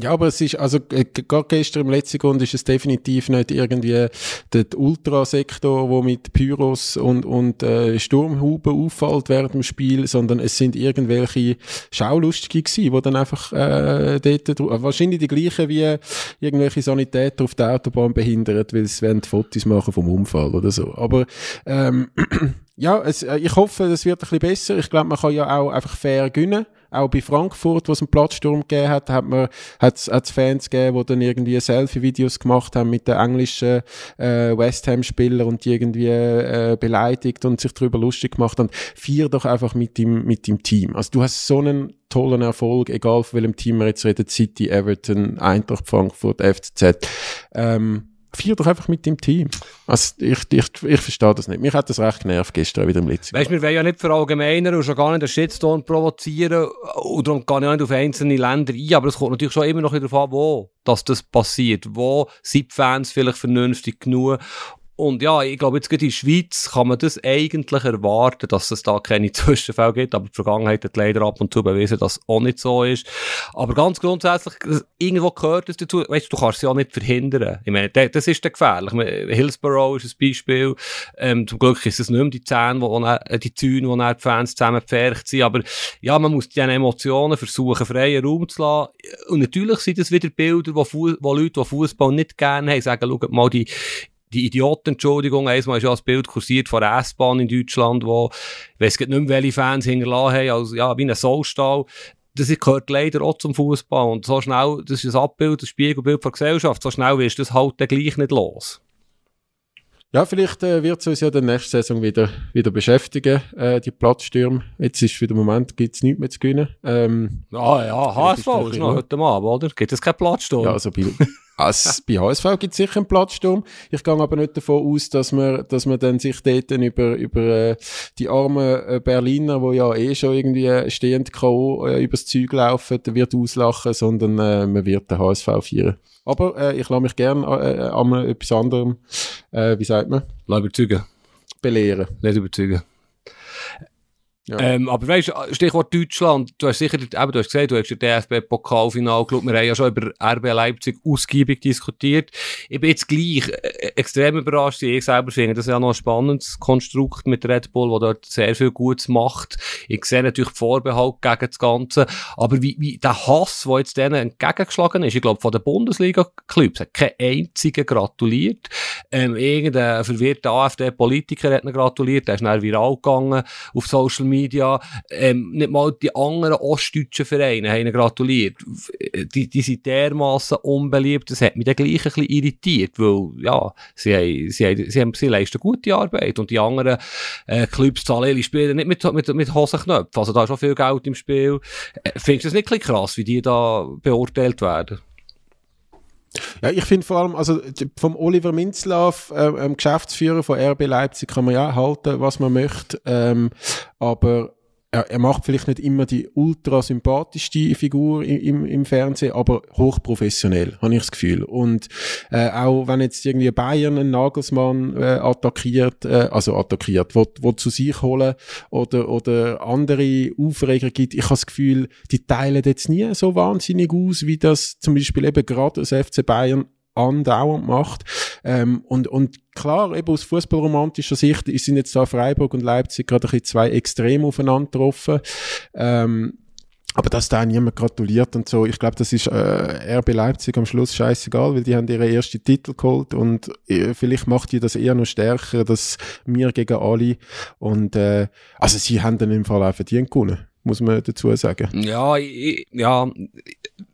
Ja, aber es ist, also, äh, gerade gestern im letzten Grund ist es definitiv nicht irgendwie der Ultrasektor, wo mit Pyros und, und äh, Sturmhuben auffällt während dem Spiel, sondern es sind irgendwelche Schaulustige gewesen, die dann einfach äh, dort, wahrscheinlich die gleichen wie irgendwelche Sanitäter auf der Autobahn behindert, weil sie wollen Fotos machen vom Unfall oder so. Aber ähm, ja, es, äh, ich hoffe, es wird ein bisschen besser. Ich glaube, man kann ja auch einfach fair gewinnen. Auch bei Frankfurt, wo es einen Platzsturm gegeben hat, hat man, hat es Fans gegeben, die dann irgendwie Selfie-Videos gemacht haben mit den englischen äh, West Ham-Spielern und die irgendwie äh, beleidigt und sich darüber lustig gemacht haben. Vier doch einfach mit dem, mit dem Team. Also du hast so einen tollen Erfolg, egal von welchem Team wir jetzt reden, City, Everton, Eintracht Frankfurt, FCZ. Ähm, Vier doch einfach mit dem Team. Also ich, ich, ich verstehe das nicht. Mich hat das recht genervt gestern wieder im letzten
Weißt du, wir wollen ja nicht verallgemeinern und schon gar nicht einen Shitstorm provozieren und darum gar nicht auf einzelne Länder ein, aber es kommt natürlich schon immer noch darauf an, wo dass das passiert. Wo sind die Fans vielleicht vernünftig genug und ja, ich glaube, jetzt gerade in der Schweiz kann man das eigentlich erwarten, dass es da keine Zwischenfälle gibt, aber die Vergangenheit hat leider ab und zu bewiesen, dass es auch nicht so ist. Aber ganz grundsätzlich, irgendwo gehört es dazu, weißt du, du kannst es ja nicht verhindern. Ich meine, das ist dann gefährlich. Hillsborough ist ein Beispiel, ähm, zum Glück ist es nicht mehr die Zähne, wo, wo die Zäune, wo die Fans zusammen gepfercht sind, aber ja, man muss diese Emotionen versuchen, freien Raum zu lassen. Und natürlich sind das wieder Bilder, wo, wo Leute, die Fußball nicht gerne haben, sagen, schaut mal, die die Idioten, Entschuldigung, einmal ist ja ein Bild kursiert von der S-Bahn in Deutschland, wo, ich weiss nicht mehr, welche Fans hinterlassen haben, als, ja, wie ein Soulstall. Das gehört leider auch zum Fußball. Und so schnell, das ist ein Abbild, ein Spiegelbild der Gesellschaft, so schnell wirst du das halt dann gleich nicht los.
Ja, vielleicht äh, wird es uns ja der nächste Saison wieder, wieder beschäftigen, äh, die Platzstürme. Jetzt ist für den Moment gibt's nichts mehr zu gewinnen. Ähm,
ah ja, HSV ist noch heute Abend, oder? Gibt es keinen Platzsturm?
Ja, also bei, Also, bei HSV gibt es sicher einen Platzsturm. Ich gehe aber nicht davon aus, dass man, dass man dann sich dort über, über äh, die armen äh, Berliner, die ja eh schon irgendwie stehend K.O. Äh, übers Zeug laufen, wird auslachen, sondern äh, man wird den HSV feiern. Aber äh, ich lasse mich gerne äh, äh, an etwas anderem, äh, wie sagt man?
Lass überzeugen.
Belehren.
Nicht überzeugen. Ähm, aber weißt du, Stichwort Deutschland, du hast sicher, eben, du hast gesagt, du hast den DFB-Pokalfinal geschaut, wir haben ja schon über RB Leipzig ausgiebig diskutiert. Ich bin jetzt gleich äh, extrem überrascht, ich selber finde, das ist ja noch ein spannendes Konstrukt mit Red Bull, wo dort sehr viel Gutes macht. Ich sehe natürlich Vorbehalt gegen das Ganze, aber wie, wie der Hass, der jetzt denen entgegengeschlagen ist, ich glaube, von den Bundesliga-Clubs hat kein einziger gratuliert. Ähm, irgendein verwirrter AfD-Politiker hat ihn gratuliert, der ist dann viral gegangen auf Social Media Media, ähm, nicht mal die anderen ostdeutschen Vereine haben gratuliert. Die, die sind dermassen unbeliebt, das hat mich dann gleich ein bisschen irritiert, weil, ja, sie, haben, sie, haben, sie, haben, sie leisten gute Arbeit und die anderen äh, Clubs zahlen ihre Spieler nicht mit, mit, mit Hosenknöpfen, also da ist auch viel Geld im Spiel. Äh, findest du das nicht ein bisschen krass, wie die da beurteilt werden?
Ja, ich finde vor allem, also vom Oliver Minzlaff, äh, ähm, Geschäftsführer von RB Leipzig, kann man ja halten, was man möchte, ähm, aber er, er macht vielleicht nicht immer die ultra sympathischste Figur im, im, im Fernsehen, aber hochprofessionell, habe ich das Gefühl. Und äh, auch wenn jetzt irgendwie Bayern einen Nagelsmann äh, attackiert, äh, also attackiert, wo, wo zu sich holen oder, oder andere Aufreger gibt, ich habe das Gefühl, die teilen jetzt nie so wahnsinnig aus, wie das zum Beispiel eben gerade das FC Bayern andauernd macht. Ähm, und, und klar, eben aus fußballromantischer Sicht sind jetzt da Freiburg und Leipzig gerade ein bisschen zwei extrem aufeinander getroffen. Ähm, aber dass da niemand gratuliert und so, ich glaube, das ist äh, RB Leipzig am Schluss scheißegal, weil die haben ihre ersten Titel geholt und äh, vielleicht macht die das eher noch stärker, dass wir gegen alle und äh, also sie haben dann im Fall auch verdient gewonnen muss man dazu sagen.
Ja, ich, ja,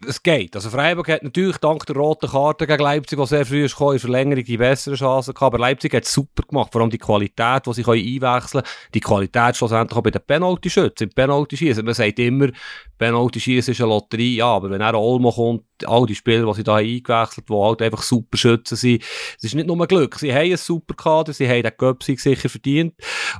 es geht. Also Freiburg hat natürlich dank der roten Karte gegen Leipzig, die sehr früh ist in Verlängerung die bessere Chance gehabt. Aber Leipzig hat es super gemacht. Vor allem die Qualität, die sie einwechseln können. Die Qualität schlussendlich auch bei den Penalty-Schützen, im Penalty-Schießen. Man sagt immer, Penalty-Schießen ist eine Lotterie. Ja, aber wenn er Olmo kommt, all die Spieler, die sie da eingewechselt haben, die halt einfach super Schützen sind, es ist nicht nur Glück. Sie haben einen super Kader, sie haben den Göpp sicher verdient.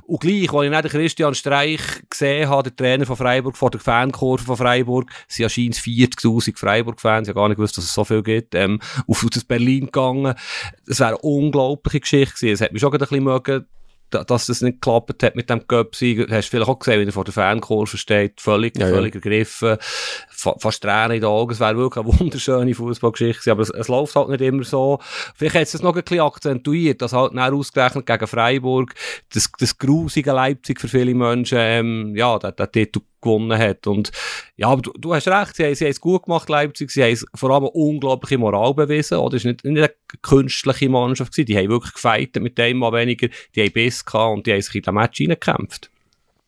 Und gleich, als ich dann Christian Streich gesehen habe, der Trainer von Freiburg, vor der Fankurve von Freiburg, sind anscheinend 40.000 Freiburg-Fans, ich habe gar nicht gewusst, dass es so viel gibt, ähm, auf das Berlin gegangen. Das wäre eine unglaubliche Geschichte gewesen. Es hat mich schon ein bisschen mögen, dass das nicht geklappt hat mit dem Cup-Sieg. Hast du vielleicht auch gesehen, wie er vor der Fankurve steht, völlig, ja, völlig ja. ergriffen, fa fast Tränen in den Augen. Es wäre wirklich eine wunderschöne Fußballgeschichte aber es, es, läuft halt nicht immer so. Vielleicht hat es das noch ein bisschen akzentuiert, dass halt ausgerechnet gegen Freiburg das, das grusige Leipzig für viele Menschen, ähm, ja, der, der Titel gewonnen hat. Und ja, aber du, du hast recht, sie, sie haben es gut gemacht, Leipzig. Sie haben vor allem unglaubliche Moral bewiesen. Oder? Es war nicht, nicht eine künstliche Mannschaft. Gewesen. Die haben wirklich gefeitet mit dem mal weniger. Die haben Biss gehabt und die haben sich in den Match reingekämpft.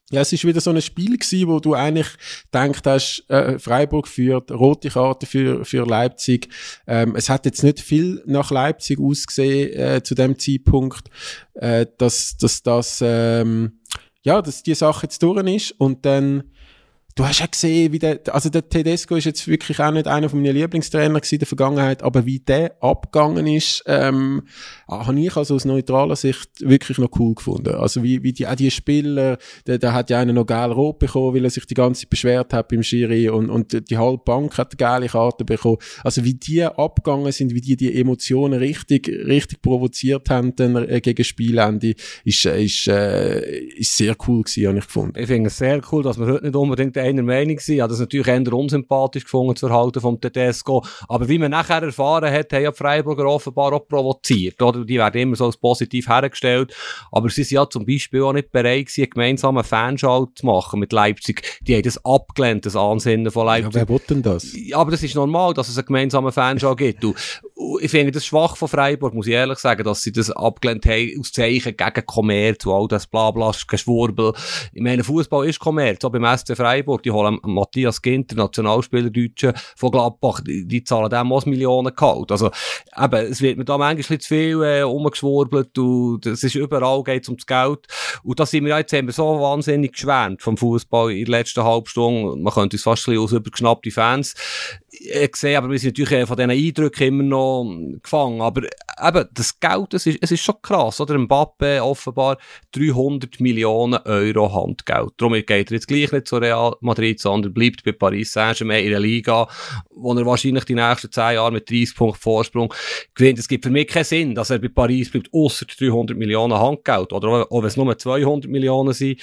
Ja, es ist wieder so ein Spiel gewesen, wo du eigentlich denkst hast, äh, Freiburg führt, rote Karte für, für Leipzig. Ähm, es hat jetzt nicht viel nach Leipzig ausgesehen äh, zu dem Zeitpunkt, äh, dass, dass das, ähm, ja, dass die Sache jetzt durch ist und dann du hast ja gesehen, wie der, also der Tedesco ist jetzt wirklich auch nicht einer von meinen Lieblingstrainer in der Vergangenheit, aber wie der abgegangen ist, ähm, habe ich also aus neutraler Sicht wirklich noch cool gefunden. Also wie, wie die, auch die Spieler, der, der hat ja einen noch geil rot bekommen, weil er sich die ganze Zeit beschwert hat beim Schiri und, und die halbe Bank hat eine geile Karte bekommen. Also wie die abgegangen sind, wie die die Emotionen richtig, richtig provoziert haben dann, äh, gegen Spielende, ist, ist, äh, ist sehr cool gewesen, habe ich gefunden.
Ich finde es sehr cool, dass man heute nicht unbedingt einer Meinung gewesen. Ich habe das natürlich eher unsympathisch gefunden, das Verhalten vom Tedesco. Aber wie man nachher erfahren hat, haben ja die Freiburger offenbar auch provoziert, oder? Die werden immer so als positiv hergestellt. Aber sie sind ja zum Beispiel auch nicht bereit gewesen, einen gemeinsamen Fanschalt zu machen mit Leipzig. Die haben das abgelehnt, das Ansinnen von Leipzig.
Ja, wer denn das?
Ja, aber das ist normal, dass es einen gemeinsamen Fanschalt gibt. Du, ich finde das schwach von Freiburg, muss ich ehrlich sagen, dass sie das abgelehnt haben, aus Zeichen gegen Kommerz und all das Blabla, Geschwurbel. Ich meine, Fußball ist Kommerz, auch beim SC Freiburg die holen Matthias Ginter, Nationalspieler Deutsche von Gladbach, die, die zahlen dem auch Millionen Gehalt. Also, eben, es wird mir da manchmal zu viel äh, umgeschwurbelt und es ist überall geht ums Geld. Und da sind wir jetzt haben so wahnsinnig geschwärmt vom Fußball in der letzten halben Stunde. Man könnte uns fast ein bisschen aus übergeschnappte Fans ich sehe, aber wir sind natürlich von diesen Eindrücken immer noch gefangen. Aber eben, das Geld, das ist, es ist schon krass, oder? Mbappe offenbar 300 Millionen Euro Handgeld. Darum geht er jetzt gleich nicht zu Real Madrid, sondern bleibt bei Paris Saint-Germain in der Liga, wo er wahrscheinlich die nächsten 10 Jahre mit 30 Punkten Vorsprung gewinnt. Es gibt für mich keinen Sinn, dass er bei Paris bleibt, außer 300 Millionen Handgeld. Oder auch wenn es nur 200 Millionen sind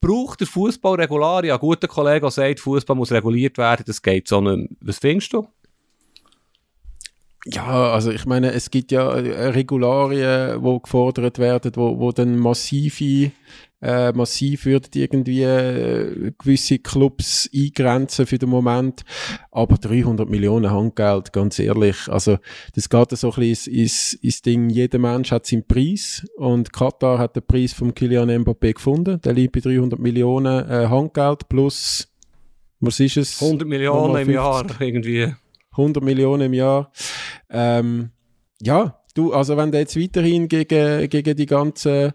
braucht der Fußball Regularien? Ein guter Kollege sagt, Fußball muss reguliert werden, das geht so nicht. Was findest du?
Ja, also ich meine, es gibt ja äh, Regularien, wo gefordert werden, wo, wo dann massive äh, massiv würden irgendwie äh, gewisse Clubs eingrenzen für den Moment. Aber 300 Millionen Handgeld, ganz ehrlich, also das geht so ein bisschen ins, ins Ding, jeder Mensch hat seinen Preis und Katar hat den Preis vom Kylian Mbappé gefunden. Der liegt bei 300 Millionen äh, Handgeld plus, was ist es?
100 Millionen im Jahr irgendwie.
100 Millionen im Jahr. Ähm, ja, Du, also wenn der jetzt weiterhin gegen, gegen die ganzen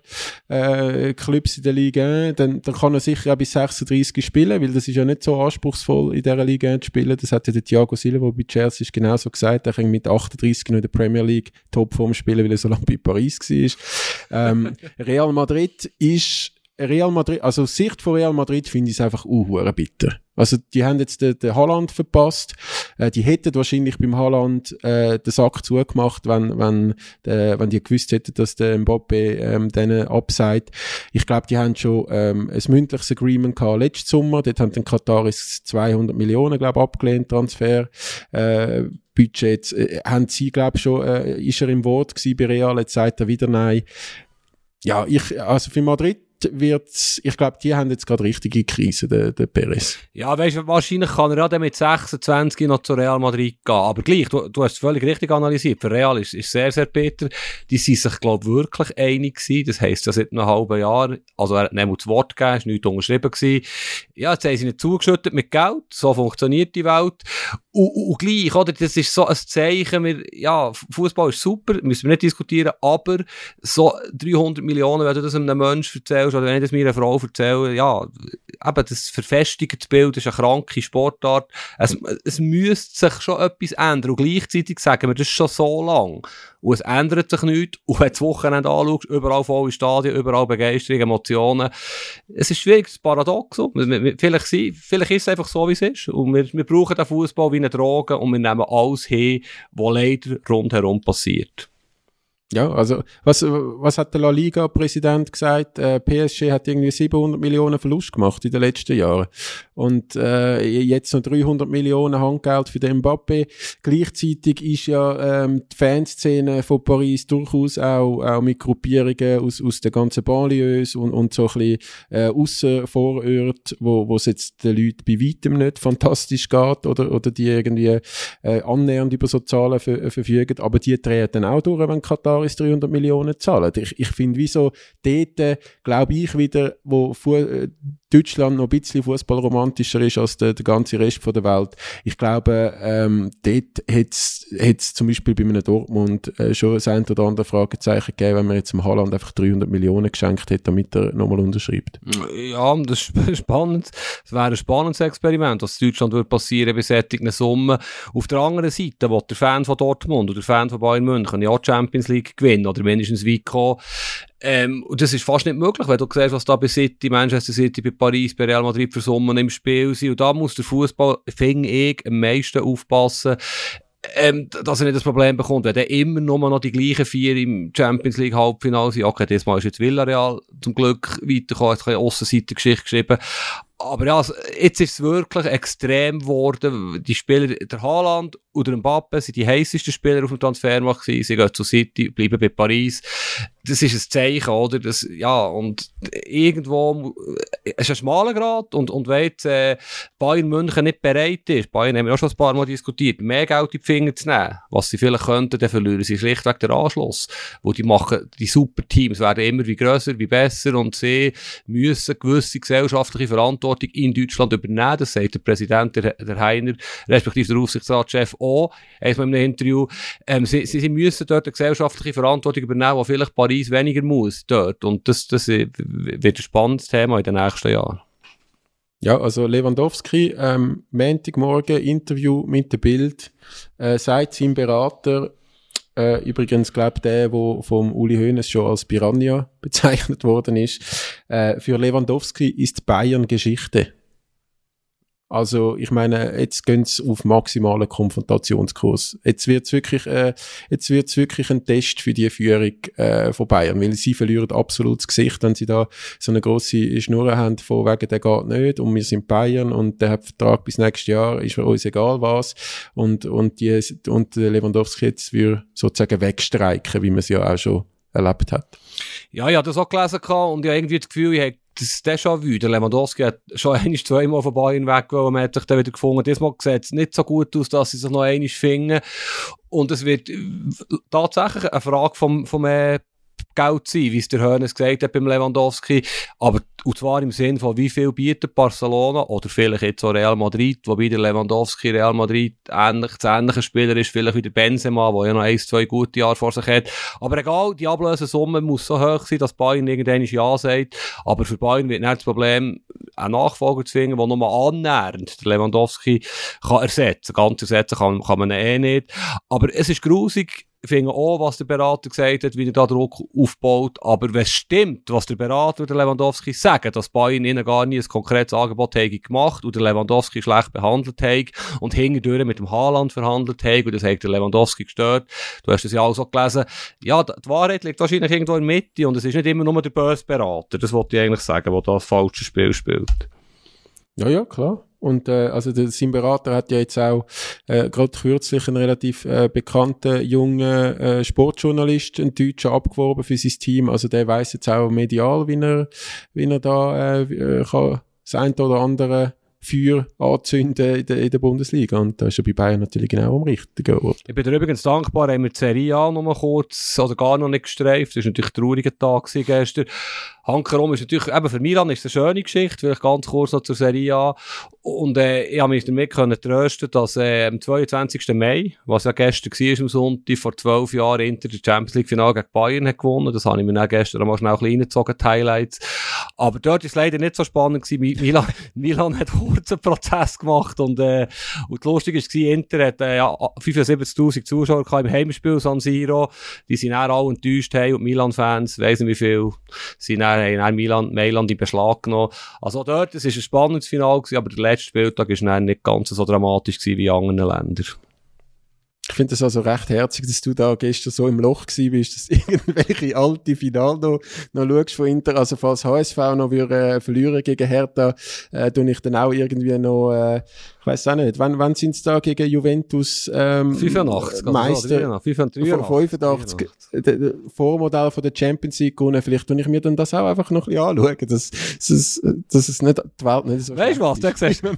äh, Clubs in der Liga, dann, dann kann er sicher auch bis 36 spielen, weil das ist ja nicht so anspruchsvoll in dieser Liga zu spielen. Das hat ja der Thiago Silva bei Chelsea genauso gesagt. Er kann mit 38 noch in der Premier League Topform spielen, weil er so lange bei Paris war. ähm, Real Madrid ist Real Madrid, also aus Sicht von Real Madrid finde ich es einfach uh, bitter. Also die haben jetzt den, den Haaland verpasst. Äh, die hätten wahrscheinlich beim Haaland äh, den Sack zugemacht, wenn, wenn, äh, wenn die gewusst hätten, dass der Mbappe ähm, denen abseit. Ich glaube, die haben schon ähm, ein mündliches Agreement gehabt letzten Sommer. Dort haben den Kataris 200 Millionen, glaube abgelehnt, Transfer. Äh, Budget. Äh, haben sie, glaube schon, äh, ist er im Wort gewesen bei Real, jetzt sagt er wieder nein. Ja, ich, also für Madrid wird ich glaube, die haben jetzt gerade richtige Krise, der, der Perez.
Ja, weißt wahrscheinlich kann er ja dann mit 26 noch zu Real Madrid gehen. Aber gleich, du, du hast es völlig richtig analysiert. Für Real ist es sehr, sehr bitter. Die sind sich, glaube ich, wirklich einig gewesen. Das heisst ja seit einem halben Jahr. Also er hat nicht das Wort gegeben, ist nichts unterschrieben gewesen. Ja, jetzt haben sie nicht zugeschüttet mit Geld. So funktioniert die Welt. Und, und, gleich, oder? Das ist so ein Zeichen. Wir, ja, Fußball ist super, müssen wir nicht diskutieren. Aber so 300 Millionen, wenn du das einem Menschen erzählst, oder wenn ich das meiner Frau erzähle, ja, eben das verfestigte Bild ist eine kranke Sportart. Es, es müsste sich schon etwas ändern. Und gleichzeitig sagen wir das schon so lang. Und es ändert sich nichts. Und wenn du das Wochenende anschaust, überall volle Stadien, überall Begeisterung, Emotionen. Es ist schwierig, das ist paradox. Vielleicht, vielleicht ist es einfach so, wie es ist. Und wir, wir brauchen den Fußball wie eine Droge und wir nehmen alles hin, was leider rundherum passiert.
Ja, also was, was hat der La Liga-Präsident gesagt? Äh, PSG hat irgendwie 700 Millionen Verlust gemacht in den letzten Jahren. Und äh, jetzt noch 300 Millionen Handgeld für den Mbappé. Gleichzeitig ist ja ähm, die Fanszene von Paris durchaus auch, auch mit Gruppierungen aus, aus der ganzen Banlieues und, und so ein bisschen äh, aussen Vorort, wo, wo es jetzt den Leuten bei weitem nicht fantastisch geht oder, oder die irgendwie äh, annähernd über so Zahlen verfügen. Aber die drehen dann auch durch, wenn Katar ist 300 Millionen zahlen. Ich, ich finde, wieso dort, äh, glaube ich wieder, wo äh, Deutschland noch ein bisschen fußballromantischer ist als der, der ganze Rest von der Welt. Ich glaube, ähm, dort hätte es zum Beispiel bei einem Dortmund äh, schon ein oder andere Fragezeichen gegeben, wenn man jetzt im Haaland einfach 300 Millionen geschenkt hätte, damit er nochmal unterschreibt.
Ja, das ist spannend. Es wäre ein spannendes Experiment, was in Deutschland würde passieren bei solchen Summen. Auf der anderen Seite, wo der Fan von Dortmund oder der Fan von Bayern München ja Champions League gewinnen oder mindestens weit kommen, ähm, und das ist fast nicht möglich, wenn du siehst, was da bei City, Manchester City, bei Paris, bei Real Madrid für Summen im Spiel sind. Und da muss der Fußball, finde ich, am meisten aufpassen, ähm, dass er nicht das Problem bekommt, wenn er immer nur noch die gleichen vier im Champions League Halbfinale sind. Okay, diesmal ist jetzt Villarreal zum Glück weitergekommen, hat eine Aussenseite-Geschichte geschrieben. Aber ja, jetzt ist es wirklich extrem geworden. Die Spieler, der Haaland oder Mbappe sind die heißesten Spieler auf dem Transfermarkt gewesen. Sie gehen zu City, bleiben bei Paris. Das ist ein Zeichen, oder? Das, ja, und irgendwo, es ist ein schmaler Grad und, und wenn äh, Bayern München nicht bereit ist, Bayern haben wir auch schon ein paar Mal diskutiert, mehr Geld in die Finger zu nehmen, was sie vielleicht könnten, dann verlieren sie schlichtweg den Anschluss. Wo die machen, die super Teams werden immer wie grösser, wie besser und sie müssen gewisse gesellschaftliche Verantwortung in Deutschland übernehmen. Das sagt der Präsident, der, der Heiner, respektive der Aufsichtsratschef auch, einmal in einem Interview. Ähm, sie, sie, sie müssen dort eine gesellschaftliche Verantwortung übernehmen, die vielleicht Paris weniger muss dort. Und das, das wird ein spannendes Thema in den nächsten Jahren.
Ja, also Lewandowski, ähm, Montagmorgen, Interview mit dem Bild, äh, sagt sein Berater, äh, übrigens, glaube der, wo vom Uli Hoeneß schon als Piranha bezeichnet worden ist, äh, für Lewandowski ist Bayern Geschichte. Also, ich meine, jetzt gehen sie auf maximalen Konfrontationskurs. Jetzt wird's wirklich, äh, wirklich ein Test für die Führung äh, von Bayern, weil sie verlieren absolut das Gesicht, wenn sie da so eine große Schnur haben, von wegen, der geht nicht und wir sind Bayern und der hat Vertrag bis nächstes Jahr, ist für uns egal was. Und, und, die, und Lewandowski jetzt will sozusagen wegstreiken, wie man es ja auch schon erlebt hat.
Ja, ich habe das auch gelesen und ich habe irgendwie das Gefühl, ich habe das Déjà-vu. Der Lewandowski hat schon einmal, zweimal von Bayern weg, weil man hat sich dann wieder gefunden. Diesmal sieht es nicht so gut aus, dass sie sich noch einmal finden. Und es wird äh, tatsächlich eine Frage vom, vom äh, Geld sein, wie es der Hönes gesagt hat beim Lewandowski. Aber, und zwar im Sinn von, wie viel bietet Barcelona oder vielleicht jetzt auch Real Madrid, wobei der Lewandowski Real Madrid ähnlich, das ähnliche Spieler ist, vielleicht wie der Benzema, der ja noch ein, zwei gute Jahre vor sich hat. Aber egal, die Ablösesumme muss so hoch sein, dass Bayern irgendwann Ja sagt. Aber für Bayern wird nicht das Problem, einen Nachfolger zu finden, der nochmal annähernd der Lewandowski kann ersetzen. Ganz ersetzen kann, kann man ihn eh nicht. Aber es ist grusig, finde auch, was der Berater gesagt hat, wie er da Druck aufbaut. Aber wenn es stimmt, was der Berater und der Lewandowski sagen, dass Bayern ihnen gar nie ein konkretes Angebot haben gemacht und der Lewandowski schlecht behandelt hat und hinterdurch mit dem Haaland verhandelt hat und das hat der Lewandowski gestört. Du hast das ja auch so gelesen. Ja, die Wahrheit liegt wahrscheinlich irgendwo in der Mitte und es ist nicht immer nur der böse Berater. Das wollte ich eigentlich sagen, der das falsche Spiel spielt.
Ja, ja, klar. Und äh, also der, sein Berater hat ja jetzt auch äh, gerade kürzlich einen relativ äh, bekannten jungen äh, Sportjournalist, einen Deutschen, abgeworben für sein Team. Also der weiß jetzt auch medial, wie er, wie er da äh, äh kann das eine oder andere Feuer anzünden in der, in der Bundesliga. Und da ist er bei Bayern natürlich genau am richtigen Ort.
Ich bin dir übrigens dankbar, haben wir die Serie A noch mal kurz oder gar noch nicht gestreift. Das war natürlich ein trauriger Tag gestern. Hankerum ist natürlich, eben für Milan ist es eine schöne Geschichte, vielleicht ganz kurz noch zur Serie A. Und äh, ich habe mich damit können trösten, dass äh, am 22. Mai, was ja gestern war, am Sonntag, vor zwölf Jahren Inter der Champions League Final gegen Bayern hat gewonnen. Das habe ich mir dann gestern einmal schnell klein gezogen, die Highlights. Aber dort ist es leider nicht so spannend gewesen. Milan, Milan hat kurz einen Prozess gemacht und, äh, und lustig war, Inter hat äh, ja, 75'000 Zuschauer im Heimspiel San Siro. Die sind dann alle enttäuscht haben und Milan-Fans, weiss nicht wie viel, sind dann haben dann Milan, Mailand in Beschlag genommen. Also dort, es war ein spannendes Final, gewesen, aber der letzte Spieltag war nicht ganz so dramatisch gewesen wie in anderen Ländern.
Ich finde das also recht herzig, dass du da gestern so im Loch gewesen bist, dass irgendwelche alte Finale noch, noch schaust von Inter. Also falls HSV noch würde, äh, verlieren gegen Hertha, äh, tue ich dann auch irgendwie noch, äh, ich weiß auch nicht, wann, wann sind es da gegen Juventus ähm,
85,
Meister? 85, 85, 85. Vormodell von der Champions League gewonnen. Vielleicht tue ich mir dann das auch einfach noch ein bisschen anschauen, dass, dass, dass es nicht, die Welt nicht so
Weißt du was, da siehst du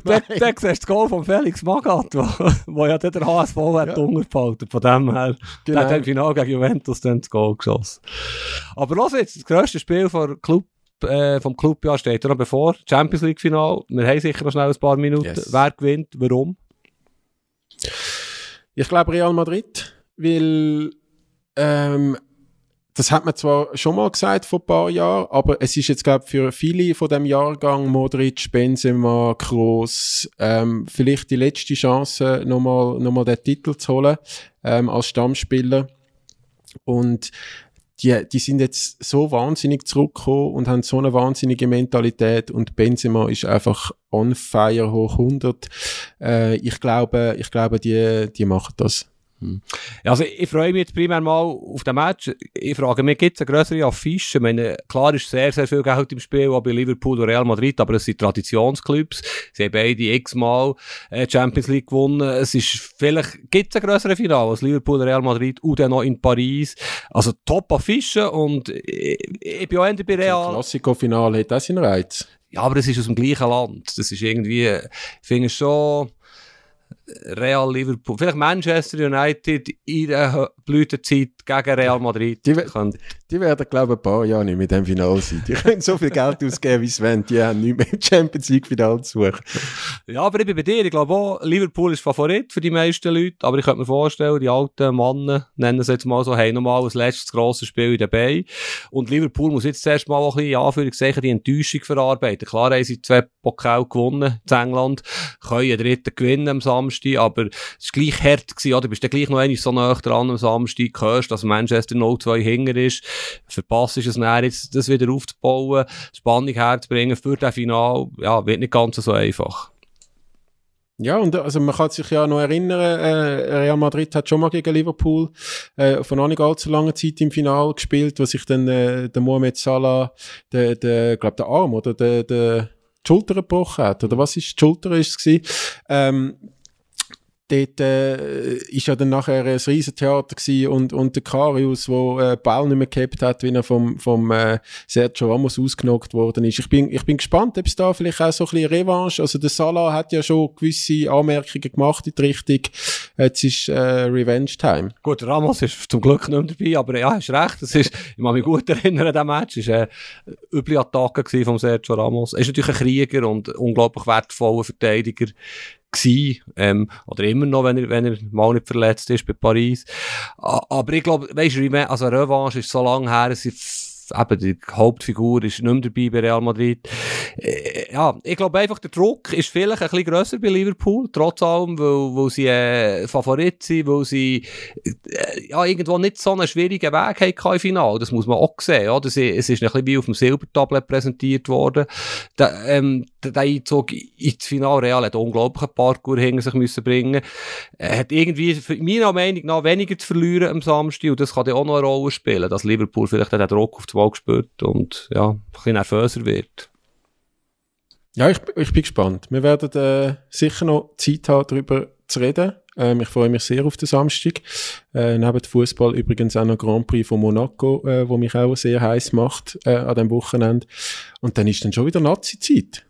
das Goal von Felix Magath, wo, wo ja der HSV hat ja. untergehalten. Von dem her, genau. der hat im Finale gegen Juventus dann das Goal geschossen. Aber los jetzt, das grösste Spiel von Club äh, vom Clubjahr steht ja noch bevor. Champions League Final. Wir haben sicher noch schnell ein paar Minuten. Yes. Wer gewinnt? Warum?
Ich glaube Real Madrid, weil ähm, das hat man zwar schon mal gesagt vor ein paar Jahren, aber es ist jetzt glaube ich für viele von dem Jahrgang Modric, Benzema, Kroos ähm, vielleicht die letzte Chance nochmal noch mal den Titel zu holen ähm, als Stammspieler und die, die sind jetzt so wahnsinnig zurückgekommen und haben so eine wahnsinnige Mentalität und Benzema ist einfach on fire hoch 100. Äh, ich glaube, ich glaube, die, die machen das.
Hm. Also ich freue mich jetzt primär mal auf den Match. Ich frage mich, gibt es eine größere Affische? Ich meine, klar ist sehr, sehr viel Geld im Spiel, auch bei Liverpool und Real Madrid, aber es sind Traditionsclubs. Sie haben beide x-mal äh, Champions League gewonnen. Es ist vielleicht, gibt es ein größeres Finale als Liverpool, Real Madrid und dann noch in Paris. Also top Affische und ich, ich bin auch bei Real.
Das Klassiko-Finale hat das seinen Reiz.
Ja, aber es ist aus dem gleichen Land. Das ist irgendwie, ich finde es schon Real Liverpool, vielleicht Manchester United in der Blütezeit gegen Real Madrid.
Die, die werden, glaube ich, ein paar Jahre nicht mit dem Finale sein. Die können so viel Geld ausgeben, wie sie wollen. Die haben nicht mehr Champions League Finale zu suchen.
Ja, aber ich bin bei dir. Ich glaube auch, Liverpool ist Favorit für die meisten Leute. Aber ich könnte mir vorstellen, die alten Männer, nennen sie jetzt mal so, haben nochmal ein letztes grosses Spiel dabei. Und Liverpool muss jetzt zuerst mal auch ein bisschen, in Anführungszeichen, die Enttäuschung verarbeiten. Klar haben sie zwei Pokal gewonnen in England, können einen dritten gewinnen am Samstag, aber es war gleich hart gewesen, oder? Du bist dann gleich noch einmal so nah dran am Samstag, hörst, dass Manchester 0-2 hinger ist, verpasst es näher jetzt, das wieder aufzubauen, Spannung herzubringen für das Final, ja, wird nicht ganz so einfach.
Ja, und also man kann sich ja noch erinnern, äh, Real Madrid hat schon mal gegen Liverpool äh, von noch nicht allzu langer Zeit im Final gespielt, wo sich dann äh, der Mohamed Salah, der, der glaube der Arm oder der, der die Schulter gebrochen hat, oder was ist die Schulter ist es dort äh, ist ja dann nachher ein Riesentheater gewesen und, und der Karius, der äh, Ball nicht mehr gehabt hat, wie er vom, vom äh, Sergio Ramos ausgenockt worden ist. Ich bin, ich bin gespannt, ob es da vielleicht auch so ein bisschen Revanche, also der Salah hat ja schon gewisse Anmerkungen gemacht in die Richtung, jetzt ist äh, Revenge Time.
Gut, Ramos ist zum Glück nicht mehr dabei, aber ja, hast recht, das ist, ich kann mich gut erinnern an diesen Match, es war eine üble Attacke von Sergio Ramos. Er ist natürlich ein Krieger und unglaublich wertvoller Verteidiger gewesen, ähm, oder immer noch, wenn er, wenn er mal nicht verletzt ist bei Paris. Aber ich glaube, weißt du, also Revanche ist so lange her, es eben die Hauptfigur ist nicht mehr dabei bei Real Madrid. Äh, ja, ich glaube einfach, der Druck ist vielleicht ein bisschen grösser bei Liverpool, trotz allem, weil, weil sie äh, Favorit sind, weil sie äh, ja, irgendwo nicht so einen schwierigen Weg haben im Finale. Das muss man auch sehen. Oder? Es ist ein bisschen wie auf dem Silbertablett präsentiert worden. Der, ähm, der Einzug ins Finale Real hat unglaublichen Parkour hinter sich müssen bringen. Er hat irgendwie, meiner Meinung nach, weniger zu verlieren am Samstag und das kann auch noch eine Rolle spielen, dass Liverpool vielleicht den Druck auf die Wahl gespürt und ja, ein bisschen nervöser wird.
Ja, ich, ich bin gespannt. Wir werden äh, sicher noch Zeit haben, darüber zu reden. Ähm, ich freue mich sehr auf den Samstag. Äh, neben Fußball übrigens auch noch Grand Prix von Monaco, äh, wo mich auch sehr heiß macht äh, an dem Wochenende. Und dann ist dann schon wieder Nazi-Zeit.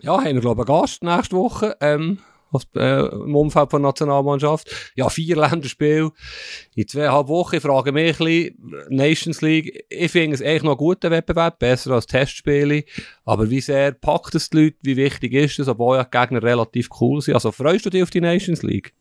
Ja, haben wir glaube ich einen Gast nächste Woche. Ähm, als, äh, im Umfeld der Nationalmannschaft. Ja, vier Länderspiele in zweieinhalb Wochen. Ich frage mich ein bisschen, Nations League, ich finde es eigentlich noch einen guten Wettbewerb, besser als Testspiele. Aber wie sehr packt es die Leute, wie wichtig ist es, obwohl ja die Gegner relativ cool sind. Also freust du dich auf die Nations League?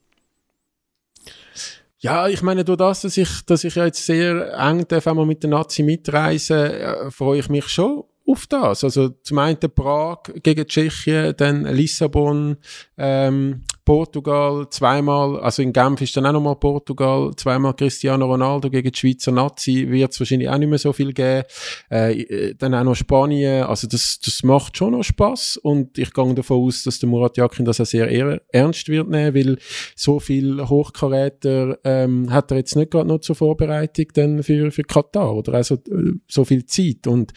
Ja, ich meine, durch das, dass ich, dass ich jetzt sehr eng darf, mit der Nazi mitreise, äh, freue ich mich schon auf das. Also zum einen Prag gegen Tschechien, dann Lissabon, ähm, Portugal, zweimal, also in Genf ist dann auch nochmal Portugal, zweimal Cristiano Ronaldo gegen die Schweizer Nazi, wird es wahrscheinlich auch nicht mehr so viel geben. Äh, dann auch noch Spanien, also das, das macht schon noch Spaß und ich gehe davon aus, dass der Murat Yakin das auch sehr ernst wird nehmen, weil so viel Hochkaräter ähm, hat er jetzt nicht gerade noch zur Vorbereitung dann für, für Katar oder also äh, so viel Zeit und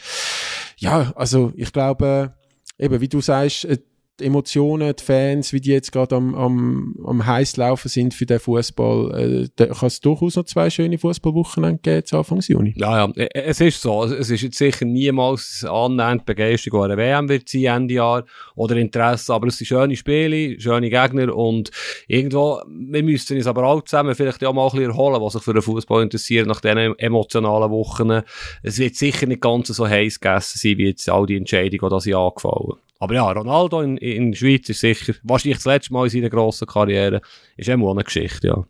ja, also ich glaube, eben wie du sagst, äh, die Emotionen, die Fans, wie die jetzt gerade am, am, am heiß laufen sind für den Fußball, äh, da kann es durchaus noch zwei schöne Fußballwochen geben zu Anfang Juni.
Ja, ja, e, es ist so. Es ist jetzt sicher niemals annähernd Begeisterung an einer WM wird sein Ende Jahr oder Interesse, aber es sind schöne Spiele, schöne Gegner und irgendwo, wir müssten uns aber auch zusammen vielleicht auch mal ein bisschen erholen, was sich für den Fußball interessiert nach diesen emotionalen Wochen. Es wird sicher nicht ganz so heiß gegessen sein, wie jetzt all die Entscheidungen, die das Jahr angefallen. Aber ja, Ronaldo in, in der Schweiz ist sicher, wahrscheinlich das letzte Mal in seiner grossen Karriere, ist immer eine Geschichte, ja.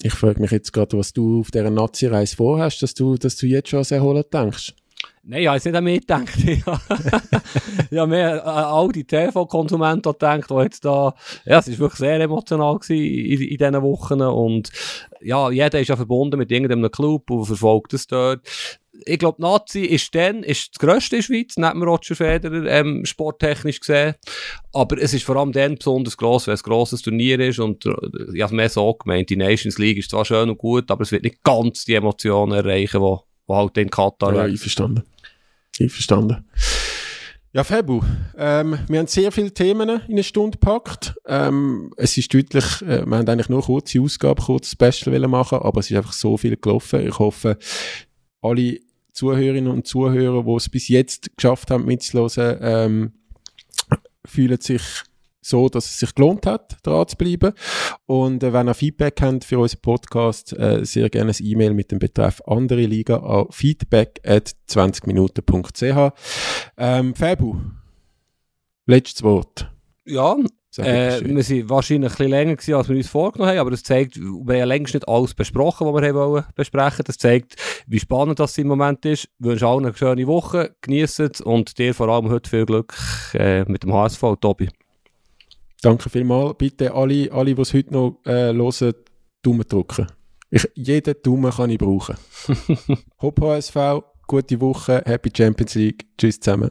Ich frage mich jetzt gerade, was du auf dieser Nazi-Reise vorhast, dass du, dass du jetzt schon ans Erholen denkst.
Nein, ich habe jetzt nicht an mich gedacht. ich habe mehr an all die TV-Konsumenten gedacht, die jetzt da, ja, es war wirklich sehr emotional in, in diesen Wochen und ja, jeder ist ja verbunden mit irgendeinem Club und verfolgt es dort ich glaube, Nazi ist dann, ist das grösste in der Schweiz, neben Roger Federer, ähm, sporttechnisch gesehen. Aber es ist vor allem dann besonders gross, weil es ein grosses Turnier ist und, äh, ich habe mehr so gemeint, die Nations League ist zwar schön und gut, aber es wird nicht ganz die Emotionen erreichen, die, die halt in Katar
Ja, einverstanden. Einverstanden. Ja, Fabu, ähm, wir haben sehr viele Themen in eine Stunde gepackt. Ähm, es ist deutlich, äh, wir haben eigentlich nur kurze Ausgabe, kurzes Special machen, aber es ist einfach so viel gelaufen. Ich hoffe, alle Zuhörerinnen und Zuhörer, die es bis jetzt geschafft haben mitzuhören, ähm, fühlen sich so, dass es sich gelohnt hat, dran zu bleiben. Und äh, wenn ihr Feedback habt für unseren Podcast, äh, sehr gerne ein E-Mail mit dem Betreff andere Liga an feedback at 20minuten.ch. Ähm, Fabu, letztes Wort.
Ja, äh, wir sind wahrscheinlich ein bisschen länger gewesen, als wir uns vorgenommen haben, aber das zeigt, wir haben ja längst nicht alles besprochen, was wir haben wollen besprechen. Das zeigt, wie spannend das im Moment ist. Ich wünsche allen eine schöne Woche, genießen es und dir vor allem heute viel Glück äh, mit dem HSV, Tobi.
Danke vielmals. Bitte alle, alle die es heute noch äh, hören, Daumen drücken. Ich, jeden Daumen kann ich brauchen. Hopp HSV, gute Woche, Happy Champions League. Tschüss zusammen.